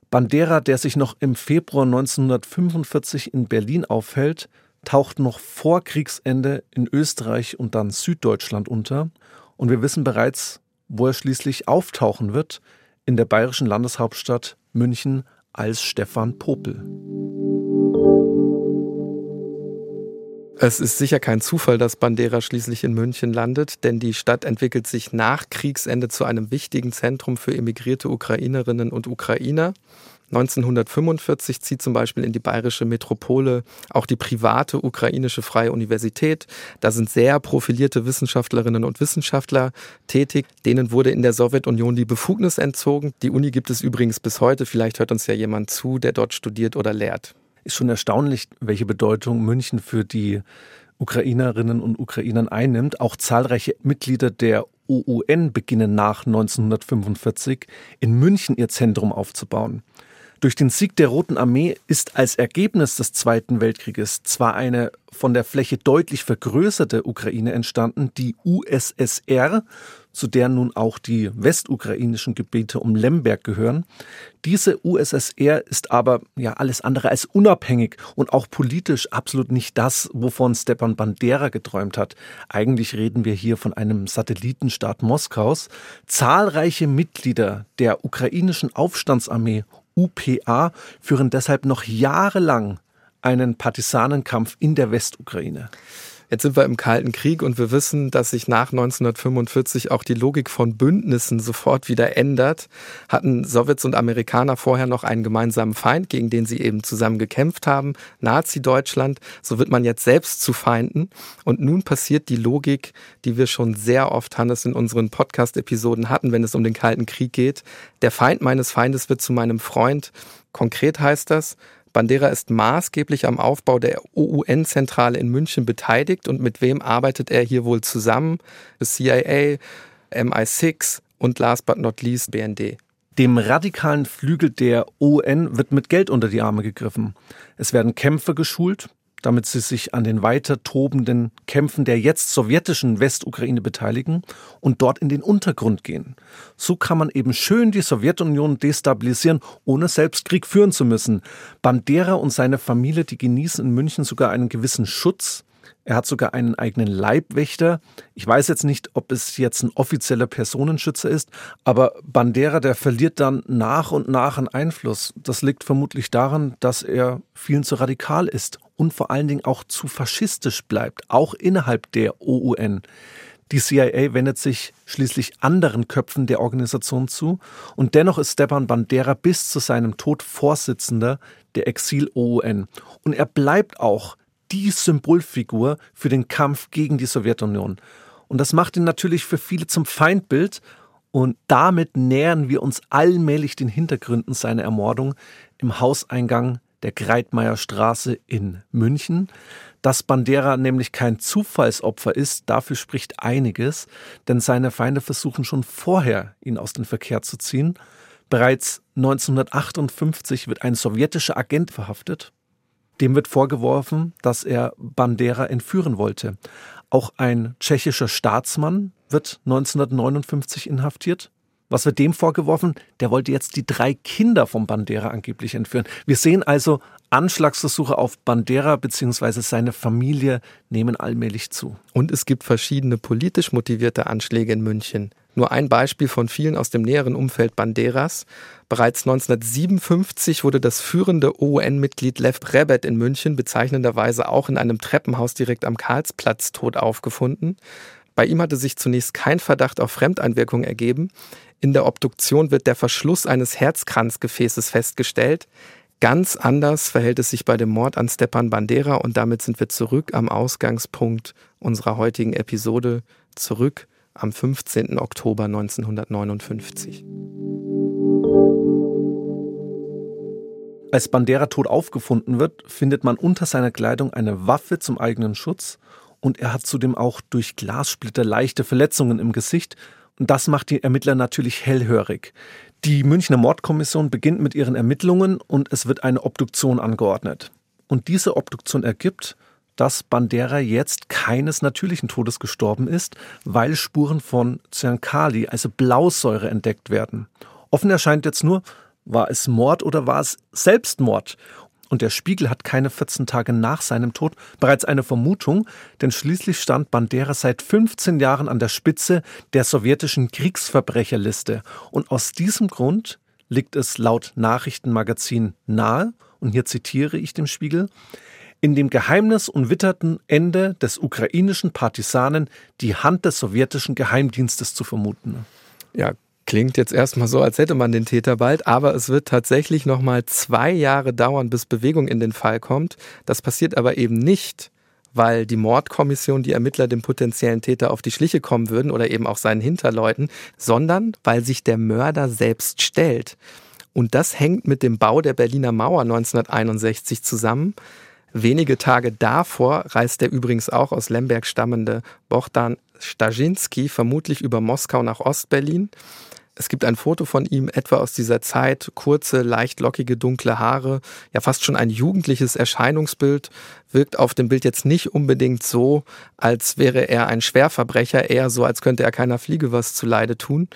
Bandera, der sich noch im Februar 1945 in Berlin aufhält, taucht noch vor Kriegsende in Österreich und dann Süddeutschland unter. Und wir wissen bereits, wo er schließlich auftauchen wird, in der bayerischen Landeshauptstadt München als Stefan Popel. Es ist sicher kein Zufall, dass Bandera schließlich in München landet, denn die Stadt entwickelt sich nach Kriegsende zu einem wichtigen Zentrum für emigrierte Ukrainerinnen und Ukrainer. 1945 zieht zum Beispiel in die bayerische Metropole auch die private ukrainische Freie Universität. Da sind sehr profilierte Wissenschaftlerinnen und Wissenschaftler tätig. Denen wurde in der Sowjetunion die Befugnis entzogen. Die Uni gibt es übrigens bis heute. Vielleicht hört uns ja jemand zu, der dort studiert oder lehrt ist schon erstaunlich, welche Bedeutung München für die Ukrainerinnen und Ukrainern einnimmt. Auch zahlreiche Mitglieder der OUN beginnen nach 1945 in München ihr Zentrum aufzubauen. Durch den Sieg der Roten Armee ist als Ergebnis des Zweiten Weltkrieges zwar eine von der Fläche deutlich vergrößerte Ukraine entstanden, die USSR, zu der nun auch die westukrainischen Gebiete um Lemberg gehören. Diese USSR ist aber ja alles andere als unabhängig und auch politisch absolut nicht das, wovon Stepan Bandera geträumt hat. Eigentlich reden wir hier von einem Satellitenstaat Moskaus. Zahlreiche Mitglieder der ukrainischen Aufstandsarmee UPA führen deshalb noch jahrelang einen Partisanenkampf in der Westukraine. Jetzt sind wir im Kalten Krieg und wir wissen, dass sich nach 1945 auch die Logik von Bündnissen sofort wieder ändert. Hatten Sowjets und Amerikaner vorher noch einen gemeinsamen Feind, gegen den sie eben zusammen gekämpft haben, Nazi-Deutschland. So wird man jetzt selbst zu Feinden. Und nun passiert die Logik, die wir schon sehr oft, Hannes, in unseren Podcast-Episoden hatten, wenn es um den Kalten Krieg geht. Der Feind meines Feindes wird zu meinem Freund. Konkret heißt das, Bandera ist maßgeblich am Aufbau der OUN-Zentrale in München beteiligt und mit wem arbeitet er hier wohl zusammen? Das CIA, MI6 und last but not least BND. Dem radikalen Flügel der OUN wird mit Geld unter die Arme gegriffen. Es werden Kämpfer geschult, damit sie sich an den weiter tobenden Kämpfen der jetzt sowjetischen Westukraine beteiligen und dort in den Untergrund gehen. So kann man eben schön die Sowjetunion destabilisieren, ohne selbst Krieg führen zu müssen. Bandera und seine Familie, die genießen in München sogar einen gewissen Schutz. Er hat sogar einen eigenen Leibwächter. Ich weiß jetzt nicht, ob es jetzt ein offizieller Personenschützer ist, aber Bandera, der verliert dann nach und nach an Einfluss. Das liegt vermutlich daran, dass er vielen zu radikal ist und vor allen Dingen auch zu faschistisch bleibt, auch innerhalb der OUN. Die CIA wendet sich schließlich anderen Köpfen der Organisation zu und dennoch ist Stepan Bandera bis zu seinem Tod Vorsitzender der Exil-OUN. Und er bleibt auch die Symbolfigur für den Kampf gegen die Sowjetunion. Und das macht ihn natürlich für viele zum Feindbild und damit nähern wir uns allmählich den Hintergründen seiner Ermordung im Hauseingang der Greitmeier Straße in München. Dass Bandera nämlich kein Zufallsopfer ist, dafür spricht einiges, denn seine Feinde versuchen schon vorher, ihn aus dem Verkehr zu ziehen. Bereits 1958 wird ein sowjetischer Agent verhaftet. Dem wird vorgeworfen, dass er Bandera entführen wollte. Auch ein tschechischer Staatsmann wird 1959 inhaftiert. Was wird dem vorgeworfen? Der wollte jetzt die drei Kinder vom Bandera angeblich entführen. Wir sehen also, Anschlagsversuche auf Bandera bzw. seine Familie nehmen allmählich zu. Und es gibt verschiedene politisch motivierte Anschläge in München. Nur ein Beispiel von vielen aus dem näheren Umfeld Banderas. Bereits 1957 wurde das führende OUN-Mitglied Lev Rebet in München bezeichnenderweise auch in einem Treppenhaus direkt am Karlsplatz tot aufgefunden. Bei ihm hatte sich zunächst kein Verdacht auf Fremdeinwirkung ergeben. In der Obduktion wird der Verschluss eines Herzkranzgefäßes festgestellt. Ganz anders verhält es sich bei dem Mord an Stepan Bandera und damit sind wir zurück am Ausgangspunkt unserer heutigen Episode, zurück am 15. Oktober 1959. Als Bandera tot aufgefunden wird, findet man unter seiner Kleidung eine Waffe zum eigenen Schutz und er hat zudem auch durch Glassplitter leichte Verletzungen im Gesicht und das macht die Ermittler natürlich hellhörig. Die Münchner Mordkommission beginnt mit ihren Ermittlungen und es wird eine Obduktion angeordnet. Und diese Obduktion ergibt, dass Bandera jetzt keines natürlichen Todes gestorben ist, weil Spuren von Cyankali, also Blausäure, entdeckt werden. Offen erscheint jetzt nur, war es Mord oder war es Selbstmord? Und der Spiegel hat keine 14 Tage nach seinem Tod bereits eine Vermutung, denn schließlich stand Bandera seit 15 Jahren an der Spitze der sowjetischen Kriegsverbrecherliste. Und aus diesem Grund liegt es laut Nachrichtenmagazin nahe, und hier zitiere ich dem Spiegel, in dem geheimnisumwitterten Ende des ukrainischen Partisanen die Hand des sowjetischen Geheimdienstes zu vermuten. Ja, Klingt jetzt erstmal so, als hätte man den Täter bald, aber es wird tatsächlich nochmal zwei Jahre dauern, bis Bewegung in den Fall kommt. Das passiert aber eben nicht, weil die Mordkommission, die Ermittler dem potenziellen Täter auf die Schliche kommen würden oder eben auch seinen Hinterleuten, sondern weil sich der Mörder selbst stellt. Und das hängt mit dem Bau der Berliner Mauer 1961 zusammen. Wenige Tage davor reist der übrigens auch aus Lemberg stammende Bohdan Stajinski vermutlich über Moskau nach Ostberlin. Es gibt ein Foto von ihm etwa aus dieser Zeit, kurze, leicht lockige, dunkle Haare, ja fast schon ein jugendliches Erscheinungsbild, wirkt auf dem Bild jetzt nicht unbedingt so, als wäre er ein Schwerverbrecher, eher so, als könnte er keiner Fliege was zuleide tun.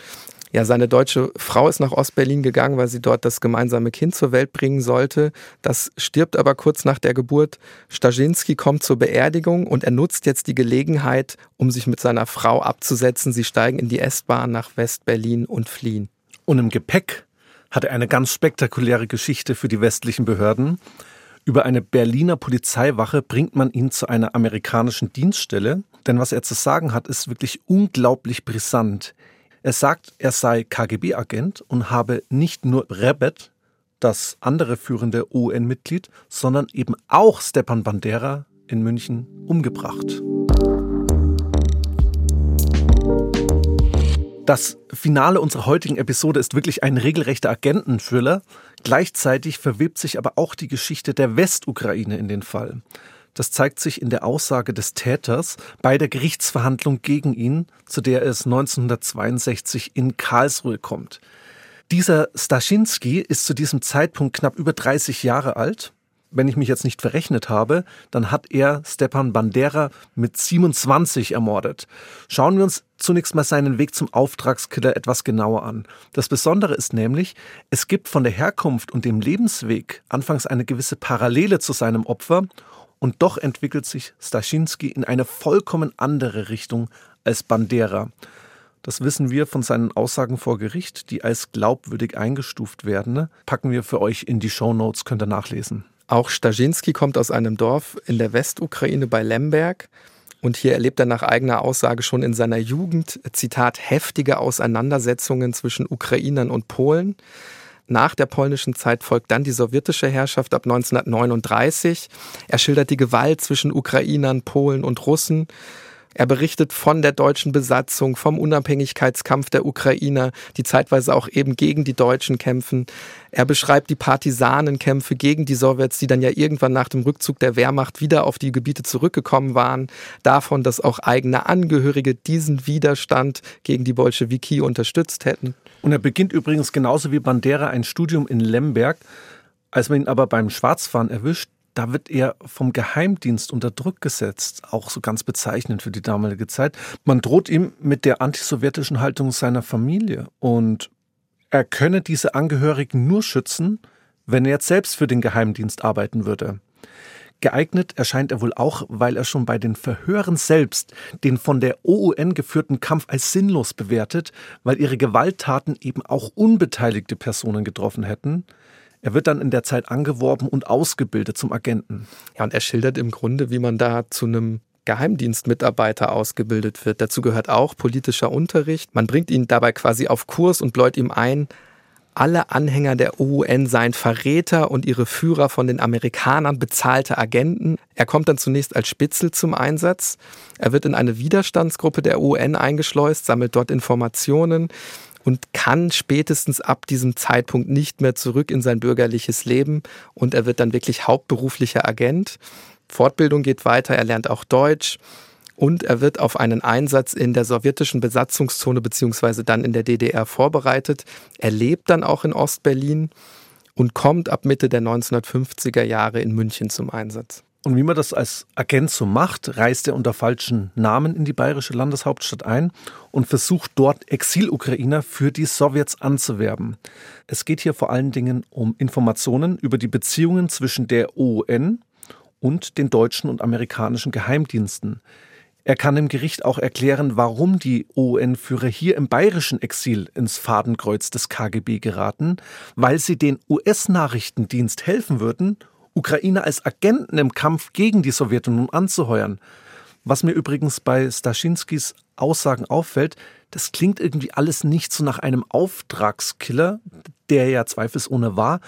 Ja, seine deutsche Frau ist nach Ostberlin gegangen, weil sie dort das gemeinsame Kind zur Welt bringen sollte. Das stirbt aber kurz nach der Geburt. Stasinski kommt zur Beerdigung und er nutzt jetzt die Gelegenheit, um sich mit seiner Frau abzusetzen. Sie steigen in die S-Bahn nach Westberlin und fliehen. Und im Gepäck hat er eine ganz spektakuläre Geschichte für die westlichen Behörden. Über eine Berliner Polizeiwache bringt man ihn zu einer amerikanischen Dienststelle. Denn was er zu sagen hat, ist wirklich unglaublich brisant. Er sagt, er sei KGB-Agent und habe nicht nur Rebet, das andere führende UN-Mitglied, sondern eben auch Stepan Bandera in München umgebracht. Das Finale unserer heutigen Episode ist wirklich ein regelrechter Agenten-Thriller. Gleichzeitig verwebt sich aber auch die Geschichte der Westukraine in den Fall. Das zeigt sich in der Aussage des Täters bei der Gerichtsverhandlung gegen ihn, zu der es 1962 in Karlsruhe kommt. Dieser Staschinski ist zu diesem Zeitpunkt knapp über 30 Jahre alt. Wenn ich mich jetzt nicht verrechnet habe, dann hat er Stepan Bandera mit 27 ermordet. Schauen wir uns zunächst mal seinen Weg zum Auftragskiller etwas genauer an. Das Besondere ist nämlich, es gibt von der Herkunft und dem Lebensweg anfangs eine gewisse Parallele zu seinem Opfer und doch entwickelt sich Staschinski in eine vollkommen andere Richtung als Bandera. Das wissen wir von seinen Aussagen vor Gericht, die als glaubwürdig eingestuft werden. Packen wir für euch in die Show Notes, könnt ihr nachlesen. Auch Staschinski kommt aus einem Dorf in der Westukraine bei Lemberg. Und hier erlebt er nach eigener Aussage schon in seiner Jugend, Zitat, heftige Auseinandersetzungen zwischen Ukrainern und Polen. Nach der polnischen Zeit folgt dann die sowjetische Herrschaft ab 1939. Er schildert die Gewalt zwischen Ukrainern, Polen und Russen. Er berichtet von der deutschen Besatzung, vom Unabhängigkeitskampf der Ukrainer, die zeitweise auch eben gegen die Deutschen kämpfen. Er beschreibt die Partisanenkämpfe gegen die Sowjets, die dann ja irgendwann nach dem Rückzug der Wehrmacht wieder auf die Gebiete zurückgekommen waren. Davon, dass auch eigene Angehörige diesen Widerstand gegen die Bolschewiki unterstützt hätten. Und er beginnt übrigens genauso wie Bandera ein Studium in Lemberg. Als man ihn aber beim Schwarzfahren erwischt, da wird er vom Geheimdienst unter Druck gesetzt, auch so ganz bezeichnend für die damalige Zeit. Man droht ihm mit der antisowjetischen Haltung seiner Familie und er könne diese Angehörigen nur schützen, wenn er jetzt selbst für den Geheimdienst arbeiten würde. Geeignet erscheint er wohl auch, weil er schon bei den Verhören selbst den von der OUN geführten Kampf als sinnlos bewertet, weil ihre Gewalttaten eben auch unbeteiligte Personen getroffen hätten. Er wird dann in der Zeit angeworben und ausgebildet zum Agenten. Ja, und er schildert im Grunde, wie man da zu einem Geheimdienstmitarbeiter ausgebildet wird. Dazu gehört auch politischer Unterricht. Man bringt ihn dabei quasi auf Kurs und bläut ihm ein, alle Anhänger der OUN seien Verräter und ihre Führer von den Amerikanern bezahlte Agenten. Er kommt dann zunächst als Spitzel zum Einsatz. Er wird in eine Widerstandsgruppe der OUN eingeschleust, sammelt dort Informationen und kann spätestens ab diesem Zeitpunkt nicht mehr zurück in sein bürgerliches Leben und er wird dann wirklich hauptberuflicher Agent. Fortbildung geht weiter, er lernt auch Deutsch und er wird auf einen Einsatz in der sowjetischen Besatzungszone beziehungsweise dann in der DDR vorbereitet. Er lebt dann auch in Ostberlin und kommt ab Mitte der 1950er Jahre in München zum Einsatz. Und wie man das als Agent so macht, reist er unter falschen Namen in die bayerische Landeshauptstadt ein und versucht dort Exilukrainer für die Sowjets anzuwerben. Es geht hier vor allen Dingen um Informationen über die Beziehungen zwischen der OUN und den deutschen und amerikanischen Geheimdiensten. Er kann dem Gericht auch erklären, warum die OUN-Führer hier im bayerischen Exil ins Fadenkreuz des KGB geraten, weil sie den US-Nachrichtendienst helfen würden Ukrainer als Agenten im Kampf gegen die Sowjetunion anzuheuern. Was mir übrigens bei Staschinskis Aussagen auffällt, das klingt irgendwie alles nicht so nach einem Auftragskiller, der ja zweifelsohne war.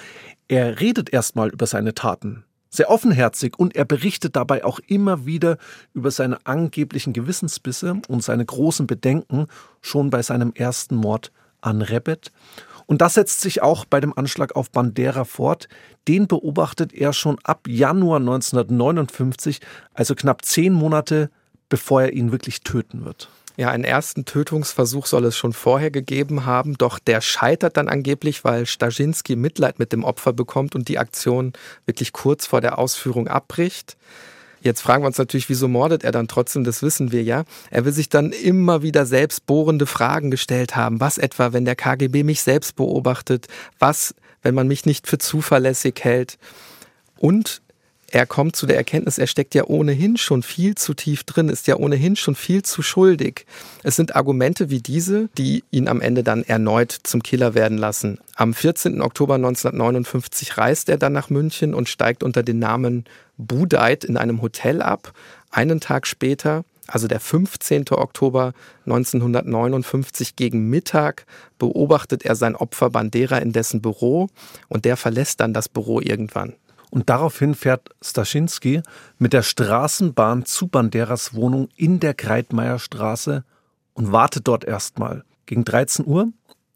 Er redet erstmal über seine Taten. Sehr offenherzig und er berichtet dabei auch immer wieder über seine angeblichen Gewissensbisse und seine großen Bedenken schon bei seinem ersten Mord an Rebet. Und das setzt sich auch bei dem Anschlag auf Bandera fort. Den beobachtet er schon ab Januar 1959, also knapp zehn Monate bevor er ihn wirklich töten wird. Ja, einen ersten Tötungsversuch soll es schon vorher gegeben haben, doch der scheitert dann angeblich, weil Stasinski Mitleid mit dem Opfer bekommt und die Aktion wirklich kurz vor der Ausführung abbricht. Jetzt fragen wir uns natürlich, wieso mordet er dann trotzdem? Das wissen wir ja. Er will sich dann immer wieder selbst bohrende Fragen gestellt haben. Was etwa, wenn der KGB mich selbst beobachtet? Was, wenn man mich nicht für zuverlässig hält? Und er kommt zu der Erkenntnis, er steckt ja ohnehin schon viel zu tief drin, ist ja ohnehin schon viel zu schuldig. Es sind Argumente wie diese, die ihn am Ende dann erneut zum Killer werden lassen. Am 14. Oktober 1959 reist er dann nach München und steigt unter dem Namen Budeit in einem Hotel ab. Einen Tag später also der 15. Oktober 1959 gegen Mittag, beobachtet er sein Opfer Bandera in dessen Büro und der verlässt dann das Büro irgendwann. Und daraufhin fährt Staschinski mit der Straßenbahn zu Banderas Wohnung in der Kreitmeierstraße und wartet dort erstmal. Gegen 13 Uhr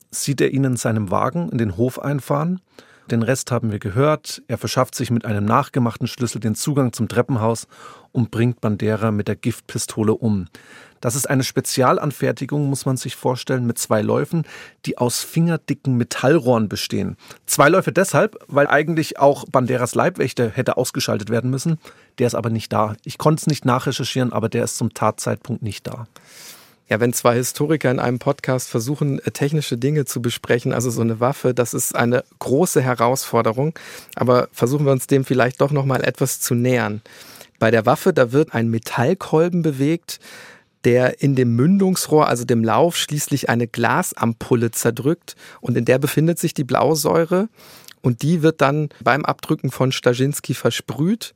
sieht er ihn in seinem Wagen in den Hof einfahren. Den Rest haben wir gehört. Er verschafft sich mit einem nachgemachten Schlüssel den Zugang zum Treppenhaus und bringt Bandera mit der Giftpistole um. Das ist eine Spezialanfertigung, muss man sich vorstellen, mit zwei Läufen, die aus fingerdicken Metallrohren bestehen. Zwei Läufe deshalb, weil eigentlich auch Banderas Leibwächter hätte ausgeschaltet werden müssen. Der ist aber nicht da. Ich konnte es nicht nachrecherchieren, aber der ist zum Tatzeitpunkt nicht da. Ja, wenn zwei Historiker in einem Podcast versuchen, äh, technische Dinge zu besprechen, also so eine Waffe, das ist eine große Herausforderung. Aber versuchen wir uns dem vielleicht doch noch mal etwas zu nähern. Bei der Waffe, da wird ein Metallkolben bewegt, der in dem Mündungsrohr, also dem Lauf, schließlich eine Glasampulle zerdrückt und in der befindet sich die Blausäure und die wird dann beim Abdrücken von Stasinski versprüht.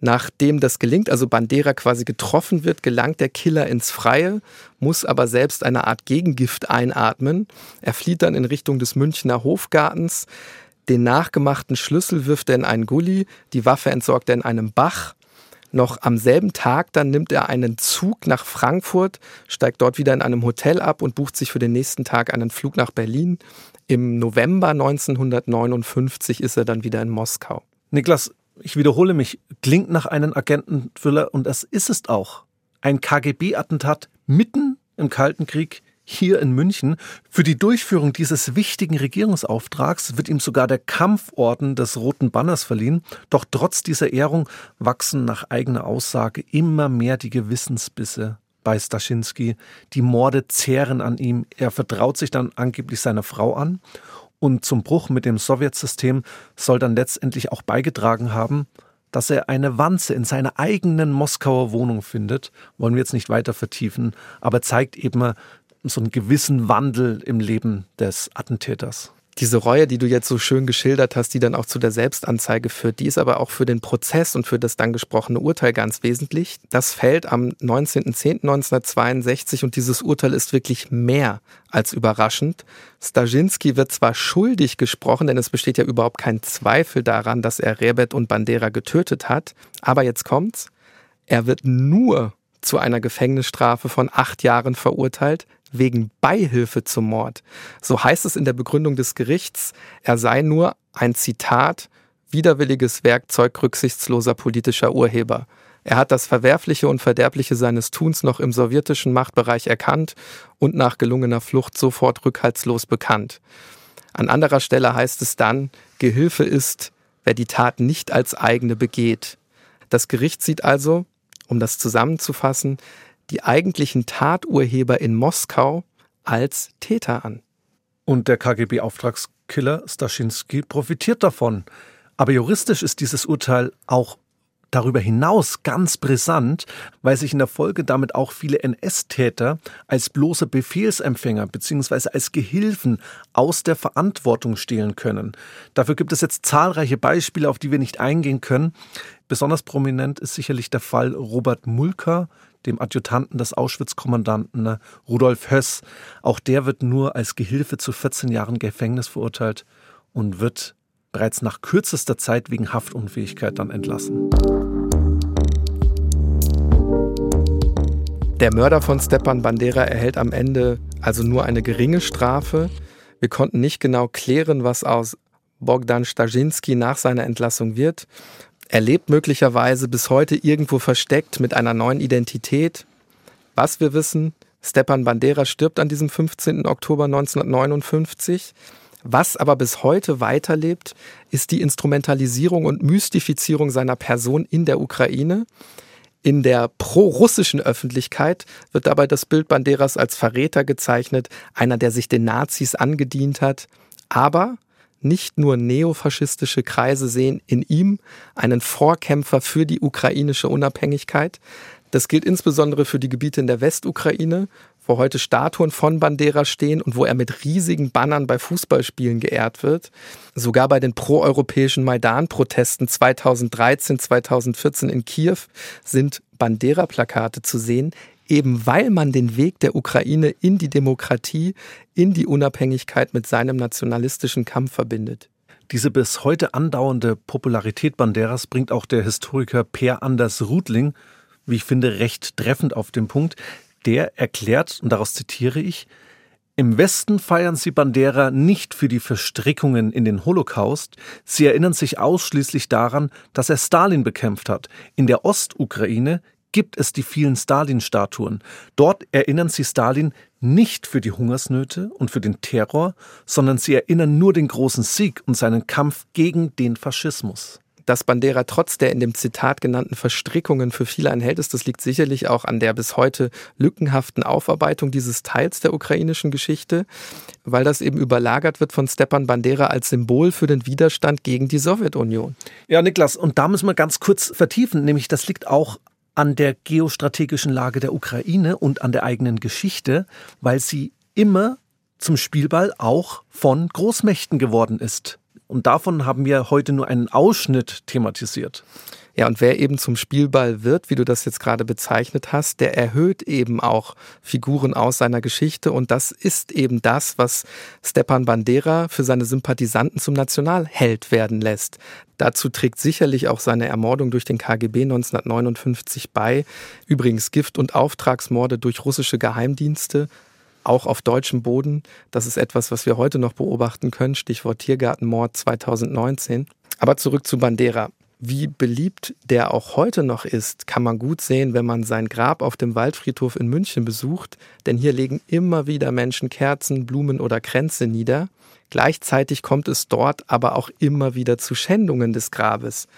Nachdem das gelingt, also Bandera quasi getroffen wird, gelangt der Killer ins Freie, muss aber selbst eine Art Gegengift einatmen. Er flieht dann in Richtung des Münchner Hofgartens. Den nachgemachten Schlüssel wirft er in einen Gully, die Waffe entsorgt er in einem Bach. Noch am selben Tag dann nimmt er einen Zug nach Frankfurt, steigt dort wieder in einem Hotel ab und bucht sich für den nächsten Tag einen Flug nach Berlin. Im November 1959 ist er dann wieder in Moskau. Niklas, ich wiederhole mich, klingt nach einem Agenten-Thriller und das ist es auch. Ein KGB-Attentat mitten im Kalten Krieg hier in München. Für die Durchführung dieses wichtigen Regierungsauftrags wird ihm sogar der Kampforden des Roten Banners verliehen. Doch trotz dieser Ehrung wachsen nach eigener Aussage immer mehr die Gewissensbisse bei Staschinski. Die Morde zehren an ihm. Er vertraut sich dann angeblich seiner Frau an. Und zum Bruch mit dem Sowjetsystem soll dann letztendlich auch beigetragen haben, dass er eine Wanze in seiner eigenen Moskauer Wohnung findet, wollen wir jetzt nicht weiter vertiefen, aber zeigt eben, so einen gewissen Wandel im Leben des Attentäters. Diese Reue, die du jetzt so schön geschildert hast, die dann auch zu der Selbstanzeige führt, die ist aber auch für den Prozess und für das dann gesprochene Urteil ganz wesentlich. Das fällt am 19.10.1962 und dieses Urteil ist wirklich mehr als überraschend. Stajinski wird zwar schuldig gesprochen, denn es besteht ja überhaupt kein Zweifel daran, dass er Rebet und Bandera getötet hat, aber jetzt kommt's. Er wird nur zu einer Gefängnisstrafe von acht Jahren verurteilt, wegen Beihilfe zum Mord. So heißt es in der Begründung des Gerichts, er sei nur ein Zitat, widerwilliges Werkzeug rücksichtsloser politischer Urheber. Er hat das Verwerfliche und Verderbliche seines Tuns noch im sowjetischen Machtbereich erkannt und nach gelungener Flucht sofort rückhaltslos bekannt. An anderer Stelle heißt es dann, Gehilfe ist, wer die Tat nicht als eigene begeht. Das Gericht sieht also, um das zusammenzufassen, die eigentlichen Taturheber in Moskau als Täter an. Und der KGB-Auftragskiller Staschinski profitiert davon. Aber juristisch ist dieses Urteil auch darüber hinaus ganz brisant, weil sich in der Folge damit auch viele NS-Täter als bloße Befehlsempfänger bzw. als Gehilfen aus der Verantwortung stehlen können. Dafür gibt es jetzt zahlreiche Beispiele, auf die wir nicht eingehen können. Besonders prominent ist sicherlich der Fall Robert Mulker, dem Adjutanten des Auschwitz-Kommandanten ne, Rudolf Höss. Auch der wird nur als Gehilfe zu 14 Jahren Gefängnis verurteilt und wird bereits nach kürzester Zeit wegen Haftunfähigkeit dann entlassen. Der Mörder von Stepan Bandera erhält am Ende also nur eine geringe Strafe. Wir konnten nicht genau klären, was aus Bogdan Stajinski nach seiner Entlassung wird. Er lebt möglicherweise bis heute irgendwo versteckt mit einer neuen Identität. Was wir wissen, Stepan Bandera stirbt an diesem 15. Oktober 1959. Was aber bis heute weiterlebt, ist die Instrumentalisierung und Mystifizierung seiner Person in der Ukraine. In der pro-russischen Öffentlichkeit wird dabei das Bild Banderas als Verräter gezeichnet, einer, der sich den Nazis angedient hat. Aber nicht nur neofaschistische Kreise sehen in ihm einen Vorkämpfer für die ukrainische Unabhängigkeit. Das gilt insbesondere für die Gebiete in der Westukraine, wo heute Statuen von Bandera stehen und wo er mit riesigen Bannern bei Fußballspielen geehrt wird. Sogar bei den proeuropäischen Maidan-Protesten 2013, 2014 in Kiew sind Bandera-Plakate zu sehen, eben weil man den Weg der Ukraine in die Demokratie, in die Unabhängigkeit mit seinem nationalistischen Kampf verbindet. Diese bis heute andauernde Popularität Banderas bringt auch der Historiker Per Anders Rudling, wie ich finde, recht treffend auf den Punkt. Der erklärt, und daraus zitiere ich, im Westen feiern sie Bandera nicht für die Verstrickungen in den Holocaust, sie erinnern sich ausschließlich daran, dass er Stalin bekämpft hat. In der Ostukraine gibt es die vielen Stalin-Statuen. Dort erinnern sie Stalin nicht für die Hungersnöte und für den Terror, sondern sie erinnern nur den großen Sieg und seinen Kampf gegen den Faschismus. Dass Bandera trotz der in dem Zitat genannten Verstrickungen für viele ein Held ist, das liegt sicherlich auch an der bis heute lückenhaften Aufarbeitung dieses Teils der ukrainischen Geschichte, weil das eben überlagert wird von Stepan Bandera als Symbol für den Widerstand gegen die Sowjetunion. Ja, Niklas, und da müssen wir ganz kurz vertiefen, nämlich das liegt auch an der geostrategischen Lage der Ukraine und an der eigenen Geschichte, weil sie immer zum Spielball auch von Großmächten geworden ist. Und davon haben wir heute nur einen Ausschnitt thematisiert. Ja, und wer eben zum Spielball wird, wie du das jetzt gerade bezeichnet hast, der erhöht eben auch Figuren aus seiner Geschichte. Und das ist eben das, was Stepan Bandera für seine Sympathisanten zum Nationalheld werden lässt. Dazu trägt sicherlich auch seine Ermordung durch den KGB 1959 bei. Übrigens Gift- und Auftragsmorde durch russische Geheimdienste, auch auf deutschem Boden. Das ist etwas, was wir heute noch beobachten können. Stichwort Tiergartenmord 2019. Aber zurück zu Bandera. Wie beliebt der auch heute noch ist, kann man gut sehen, wenn man sein Grab auf dem Waldfriedhof in München besucht, denn hier legen immer wieder Menschen Kerzen, Blumen oder Kränze nieder. Gleichzeitig kommt es dort aber auch immer wieder zu Schändungen des Grabes.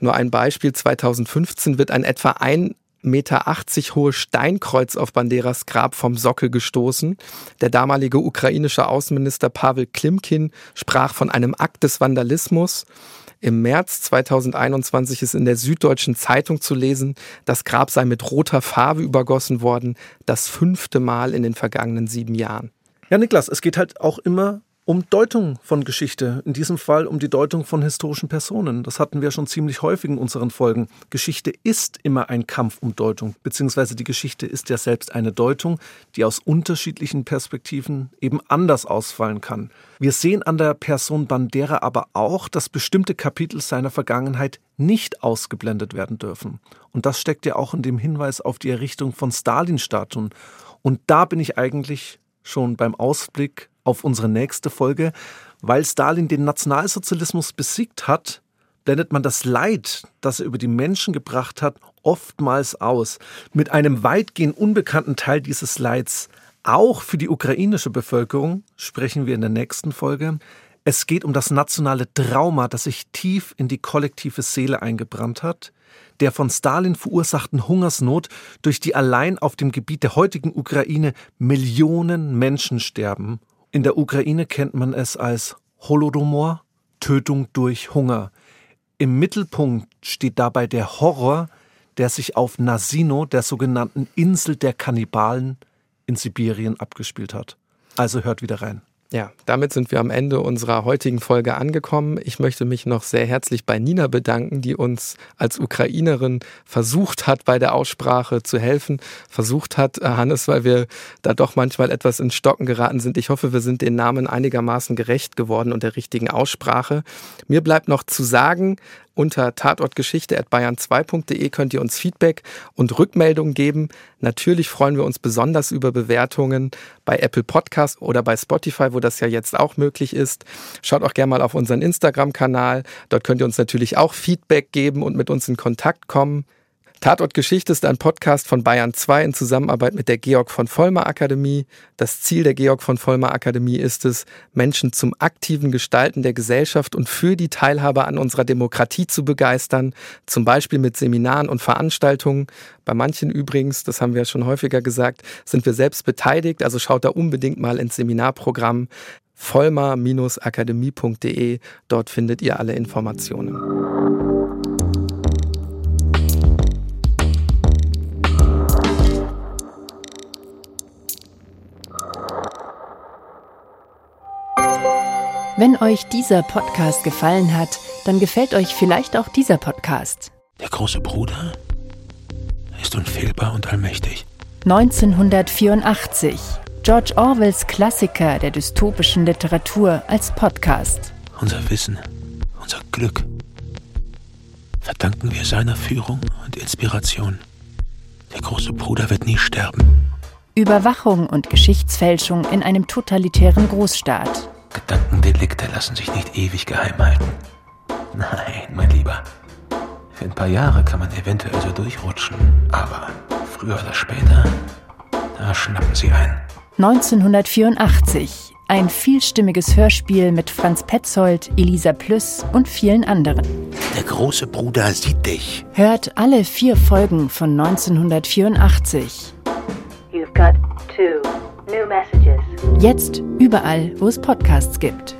Nur ein Beispiel, 2015 wird ein etwa ein Meter 80 hohe Steinkreuz auf Banderas Grab vom Sockel gestoßen. Der damalige ukrainische Außenminister Pavel Klimkin sprach von einem Akt des Vandalismus. Im März 2021 ist in der Süddeutschen Zeitung zu lesen, das Grab sei mit roter Farbe übergossen worden, das fünfte Mal in den vergangenen sieben Jahren. Ja, Niklas, es geht halt auch immer um Deutung von Geschichte, in diesem Fall um die Deutung von historischen Personen. Das hatten wir schon ziemlich häufig in unseren Folgen. Geschichte ist immer ein Kampf um Deutung, beziehungsweise die Geschichte ist ja selbst eine Deutung, die aus unterschiedlichen Perspektiven eben anders ausfallen kann. Wir sehen an der Person Bandera aber auch, dass bestimmte Kapitel seiner Vergangenheit nicht ausgeblendet werden dürfen. Und das steckt ja auch in dem Hinweis auf die Errichtung von Stalin-Statuen. Und da bin ich eigentlich schon beim Ausblick auf unsere nächste Folge. Weil Stalin den Nationalsozialismus besiegt hat, blendet man das Leid, das er über die Menschen gebracht hat, oftmals aus. Mit einem weitgehend unbekannten Teil dieses Leids, auch für die ukrainische Bevölkerung, sprechen wir in der nächsten Folge. Es geht um das nationale Trauma, das sich tief in die kollektive Seele eingebrannt hat, der von Stalin verursachten Hungersnot, durch die allein auf dem Gebiet der heutigen Ukraine Millionen Menschen sterben in der Ukraine kennt man es als Holodomor, Tötung durch Hunger. Im Mittelpunkt steht dabei der Horror, der sich auf Nasino, der sogenannten Insel der Kannibalen in Sibirien abgespielt hat. Also hört wieder rein. Ja, damit sind wir am Ende unserer heutigen Folge angekommen. Ich möchte mich noch sehr herzlich bei Nina bedanken, die uns als Ukrainerin versucht hat, bei der Aussprache zu helfen. Versucht hat, äh, Hannes, weil wir da doch manchmal etwas ins Stocken geraten sind. Ich hoffe, wir sind den Namen einigermaßen gerecht geworden und der richtigen Aussprache. Mir bleibt noch zu sagen, unter tatortgeschichte.bayern2.de könnt ihr uns Feedback und Rückmeldungen geben. Natürlich freuen wir uns besonders über Bewertungen bei Apple Podcast oder bei Spotify, wo das ja jetzt auch möglich ist. Schaut auch gerne mal auf unseren Instagram-Kanal. Dort könnt ihr uns natürlich auch Feedback geben und mit uns in Kontakt kommen. Tatort Geschichte ist ein Podcast von Bayern 2 in Zusammenarbeit mit der Georg von Vollmer Akademie. Das Ziel der Georg von Vollmer Akademie ist es, Menschen zum aktiven Gestalten der Gesellschaft und für die Teilhabe an unserer Demokratie zu begeistern, zum Beispiel mit Seminaren und Veranstaltungen. Bei manchen übrigens, das haben wir schon häufiger gesagt, sind wir selbst beteiligt, also schaut da unbedingt mal ins Seminarprogramm vollmer-akademie.de. Dort findet ihr alle Informationen. Wenn euch dieser Podcast gefallen hat, dann gefällt euch vielleicht auch dieser Podcast. Der große Bruder ist unfehlbar und allmächtig. 1984. George Orwells Klassiker der dystopischen Literatur als Podcast. Unser Wissen, unser Glück verdanken wir seiner Führung und Inspiration. Der große Bruder wird nie sterben. Überwachung und Geschichtsfälschung in einem totalitären Großstaat. Gedankendelikte lassen sich nicht ewig geheim halten. Nein, mein Lieber. Für ein paar Jahre kann man eventuell so durchrutschen, aber früher oder später, da schnappen sie ein. 1984. Ein vielstimmiges Hörspiel mit Franz Petzold, Elisa Plüss und vielen anderen. Der große Bruder sieht dich. Hört alle vier Folgen von 1984. You've got two. Jetzt überall, wo es Podcasts gibt.